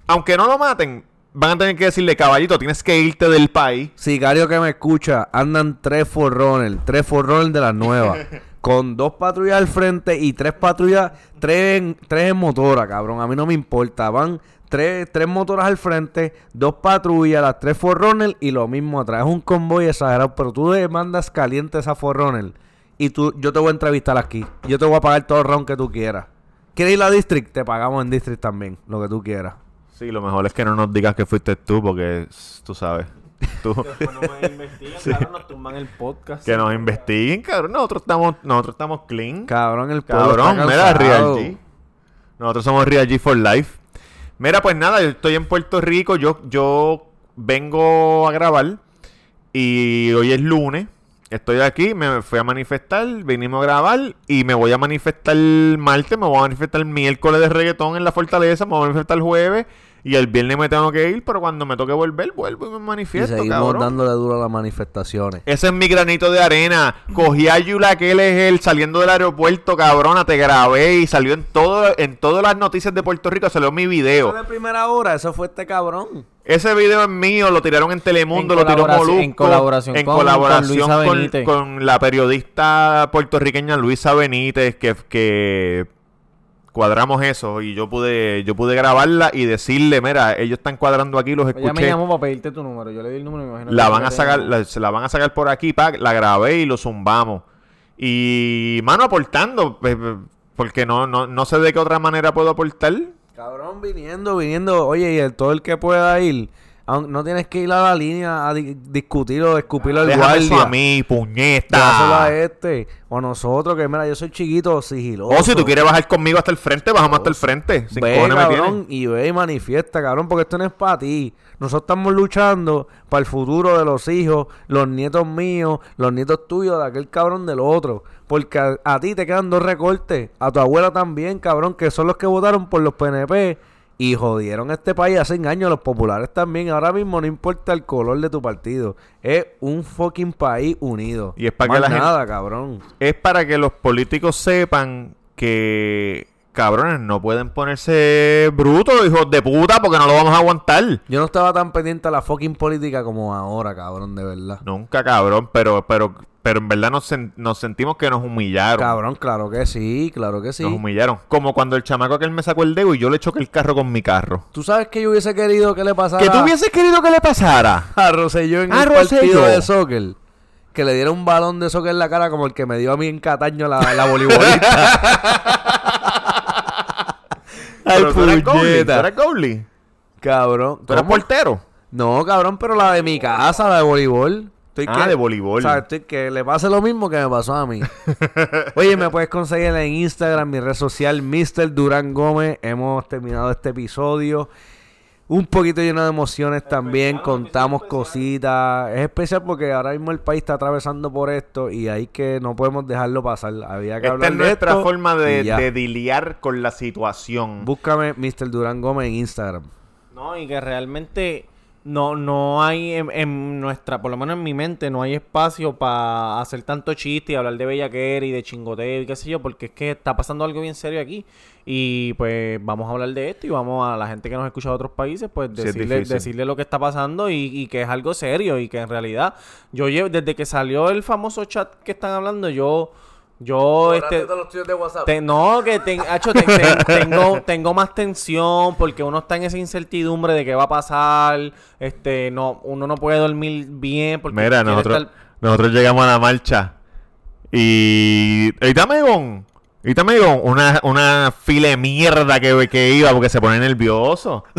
Aunque no lo maten, van a tener que decirle, caballito, tienes que irte del país. Sicario que me escucha, andan tres Forerunner, tres Forerunner de las nuevas. con dos patrullas al frente y tres patrullas, tres, en- tres en motora, cabrón. A mí no me importa. Van tres, tres motoras al frente, dos patrullas, las tres Forerunner y lo mismo atrás. Es un convoy exagerado, pero tú le mandas caliente esa Forerunner y tú, yo te voy a entrevistar aquí. Yo te voy a pagar todo el round que tú quieras. ¿Quieres ir a District? Te pagamos en District también, lo que tú quieras. Sí, lo mejor es que no nos digas que fuiste tú, porque tú sabes. Tú, Después no me investigan, cabrón, nos tumban el podcast. que nos investiguen, cabrón. Nosotros estamos, nosotros estamos clean. Cabrón, el pueblo Cabrón, está mira, cansado. Real G. Nosotros somos Real G for Life. Mira, pues nada, yo estoy en Puerto Rico. Yo, yo vengo a grabar. Y hoy es lunes. Estoy aquí, me fui a manifestar, vinimos a grabar y me voy a manifestar martes, me voy a manifestar miércoles de reggaetón en la fortaleza, me voy a manifestar jueves y el viernes me tengo que ir, pero cuando me toque volver, vuelvo y me Y manifiesto, seguimos cabrón. dándole duro a las manifestaciones. Ese es mi granito de arena. Cogí a Yula que él es él saliendo del aeropuerto, cabrona, te grabé y salió en todo, en todas las noticias de Puerto Rico, salió mi video. de primera hora, eso fue este cabrón. Ese video es mío, lo tiraron en Telemundo, En lo tiró Molusco. en colaboración en con- colaboración con Luisa con, Benítez. con la periodista puertorriqueña Luisa Benítez, que, que cuadramos eso y yo pude, yo pude grabarla y decirle, mira, ellos están cuadrando aquí, los Ella me escuché. llamó para pedirte tu número. Yo le di el número y me imagino La van a sacar, la, se la van a sacar por aquí, pa, la grabé y lo zumbamos. Y mano aportando, eh, eh, porque no, no, no sé de qué otra manera puedo aportar. Cabrón, viniendo, viniendo. Oye, y el, todo el que pueda ir, no tienes que ir a la línea a di- discutir o escupirlo al eso guardia. a mí, Dáselo a puñeta. este. O a nosotros, que mira, yo soy chiquito, sigiloso. O si tú quieres bajar conmigo hasta el frente, bajamos hasta el frente. Sin Ve, me cabrón, y ve y manifiesta, cabrón, porque esto no es para ti. Nosotros estamos luchando para el futuro de los hijos, los nietos míos, los nietos tuyos, de aquel cabrón del otro. Porque a, a ti te quedan dos recortes, a tu abuela también, cabrón, que son los que votaron por los PNP y jodieron este país hace años, los populares también. Ahora mismo no importa el color de tu partido, es un fucking país unido. Y es para que Más la gente- nada, cabrón. Es para que los políticos sepan que, cabrones, no pueden ponerse brutos, hijos de puta, porque no lo vamos a aguantar. Yo no estaba tan pendiente a la fucking política como ahora, cabrón, de verdad. Nunca, cabrón, pero, pero, pero en verdad nos, sen- nos sentimos que nos humillaron. Cabrón, claro que sí, claro que sí. Nos humillaron. Como cuando el chamaco aquel me sacó el dedo y yo le choqué el carro con mi carro. ¿Tú sabes que yo hubiese querido que le pasara ¿Que tú hubieses querido que le pasara? a Rosselló en A el Rosselló. partido de soccer? Que le diera un balón de soccer en la cara como el que me dio a mí en Cataño la, la voleibolista. Ay, Pero tú eres goalie, ¿Tú puñeta. eres goalie? Cabrón. ¿Tú eres portero? No, cabrón, pero la de mi casa, la de voleibol. Estoy Ah, de voleibol. O sea, estoy que le pase lo mismo que me pasó a mí. Oye, me puedes conseguir en Instagram, mi red social, Mr. Durán Gómez. Hemos terminado este episodio. Un poquito lleno de emociones también. Contamos cositas. Es especial porque ahora mismo el país está atravesando por esto y hay que no podemos dejarlo pasar. Había que Esta hablar es de nuestra esto forma de, de lidiar con la situación. Búscame Mr. Durán Gómez en Instagram. No, y que realmente no, no hay en, en nuestra, por lo menos en mi mente, no hay espacio para hacer tanto chiste y hablar de bellaquera y de chingoteo y qué sé yo, porque es que está pasando algo bien serio aquí. Y pues vamos a hablar de esto y vamos a la gente que nos escucha de otros países, pues decirle, decirle lo que está pasando y, y que es algo serio y que en realidad yo llevo, desde que salió el famoso chat que están hablando, yo, yo, este... Te- no, que te- te- tengo, tengo más tensión porque uno está en esa incertidumbre de qué va a pasar. Este, no, uno no puede dormir bien porque Mira, nosotros, estar- nosotros llegamos a la marcha Y. Y Tamegón. Y una, una fila de mierda que, que iba porque se pone nervioso.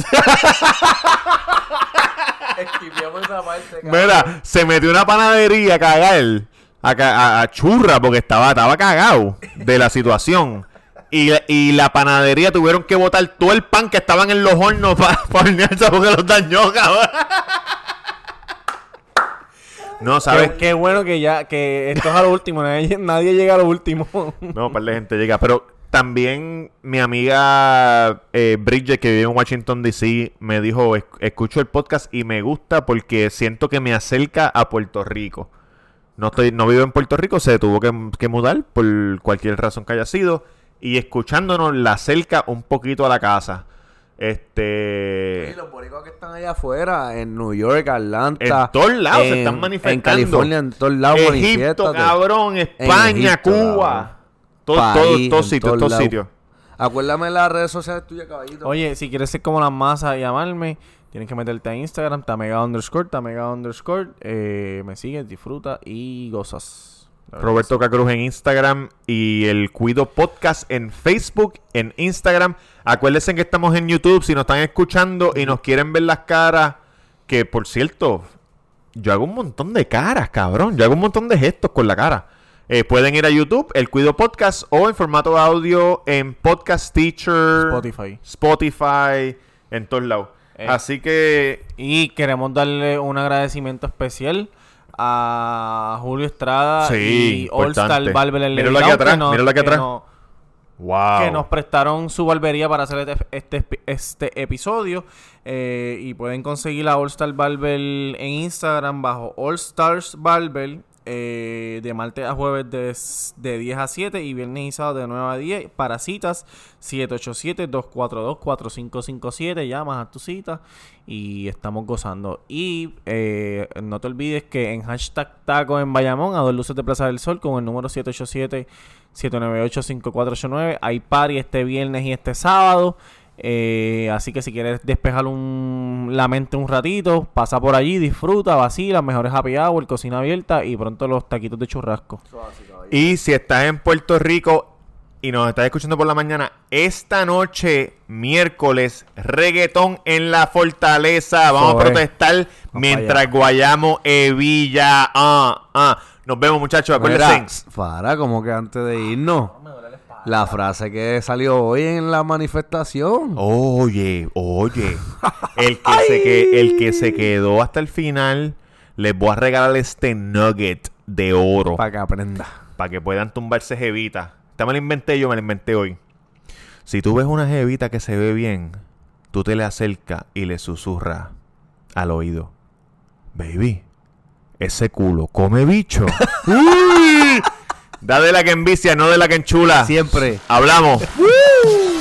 Esquiviamos esa parte, Mira, se metió una panadería a cagar. A, churra porque estaba, estaba cagado de la situación. Y, y la panadería tuvieron que botar todo el pan que estaban en los hornos para hornearse porque los dañó, cabrón. No, ¿sabes? Qué, qué bueno que ya, que esto es a lo último, nadie, nadie llega a lo último. No, par de gente llega. Pero también mi amiga eh, Bridget, que vive en Washington, D.C., me dijo, "Es- escucho el podcast y me gusta porque siento que me acerca a Puerto Rico. No, estoy, no vivo en Puerto Rico, se tuvo que, que mudar por cualquier razón que haya sido. Y escuchándonos la acerca un poquito a la casa. Este... Los boricuas que están allá afuera, en New York, Atlanta. En todos lados se en- están manifestando. En California, en todos lados, Egipto, cabrón, España, Egipto, Cuba. Todo, País, todo, todos sitios, todos todos sitios. Acuérdame las redes sociales tuyas, caballito. Oye, si quieres ser como las masas y llamarme, tienes que meterte a Instagram, tamega underscore, tamega underscore. Eh, me sigues, disfruta y gozas. Roberto Cacruz en Instagram y el Cuido Podcast en Facebook, en Instagram. Acuérdense que estamos en YouTube si nos están escuchando y nos quieren ver las caras. Que por cierto, yo hago un montón de caras, cabrón. Yo hago un montón de gestos con la cara. Eh, pueden ir a YouTube, el Cuido Podcast, o en formato audio en Podcast Teacher, Spotify. Spotify, en todos lados. Eh. Así que Y queremos darle un agradecimiento especial a Julio Estrada Sí, y All Star importante. Barber en Míralo aquí atrás, que nos- míralo aquí atrás. wow. que nos prestaron su barbería para hacer este, este, este episodio. Eh, y pueden conseguir a All Star Barber en Instagram bajo All Stars Barber. Eh, de martes a jueves de, de 10 a 7 y viernes y sábado de 9 a 10 para citas 787-242-4557 llamas a tu cita y estamos gozando y eh, no te olvides que en hashtag taco en Bayamón a dos luces de Plaza del Sol con el número 787 798-5489. Hay party este viernes y este sábado. Eh, así que si quieres despejar un, la mente un ratito, pasa por allí, disfruta, vacila, mejores happy hour, cocina abierta y pronto los taquitos de churrasco. Y si estás en Puerto Rico y nos estás escuchando por la mañana, esta noche, miércoles, reggaetón en la fortaleza. Vamos a es. protestar mientras guayamos Evilla. Ah, ah. Nos vemos, muchachos. Acuérdense. Para, como que antes de irnos. La frase que salió hoy en la manifestación. Oye, oye. El que, se que, el que se quedó hasta el final, les voy a regalar este nugget de oro. Para que aprenda. para que puedan tumbarse jevita. Esta me la inventé yo, me la inventé hoy. Si tú ves una jevita que se ve bien, tú te le acercas y le susurras al oído. Baby, ese culo come bicho. ¡Uy! Da de la que envicia, no de la que enchula. Siempre. Hablamos.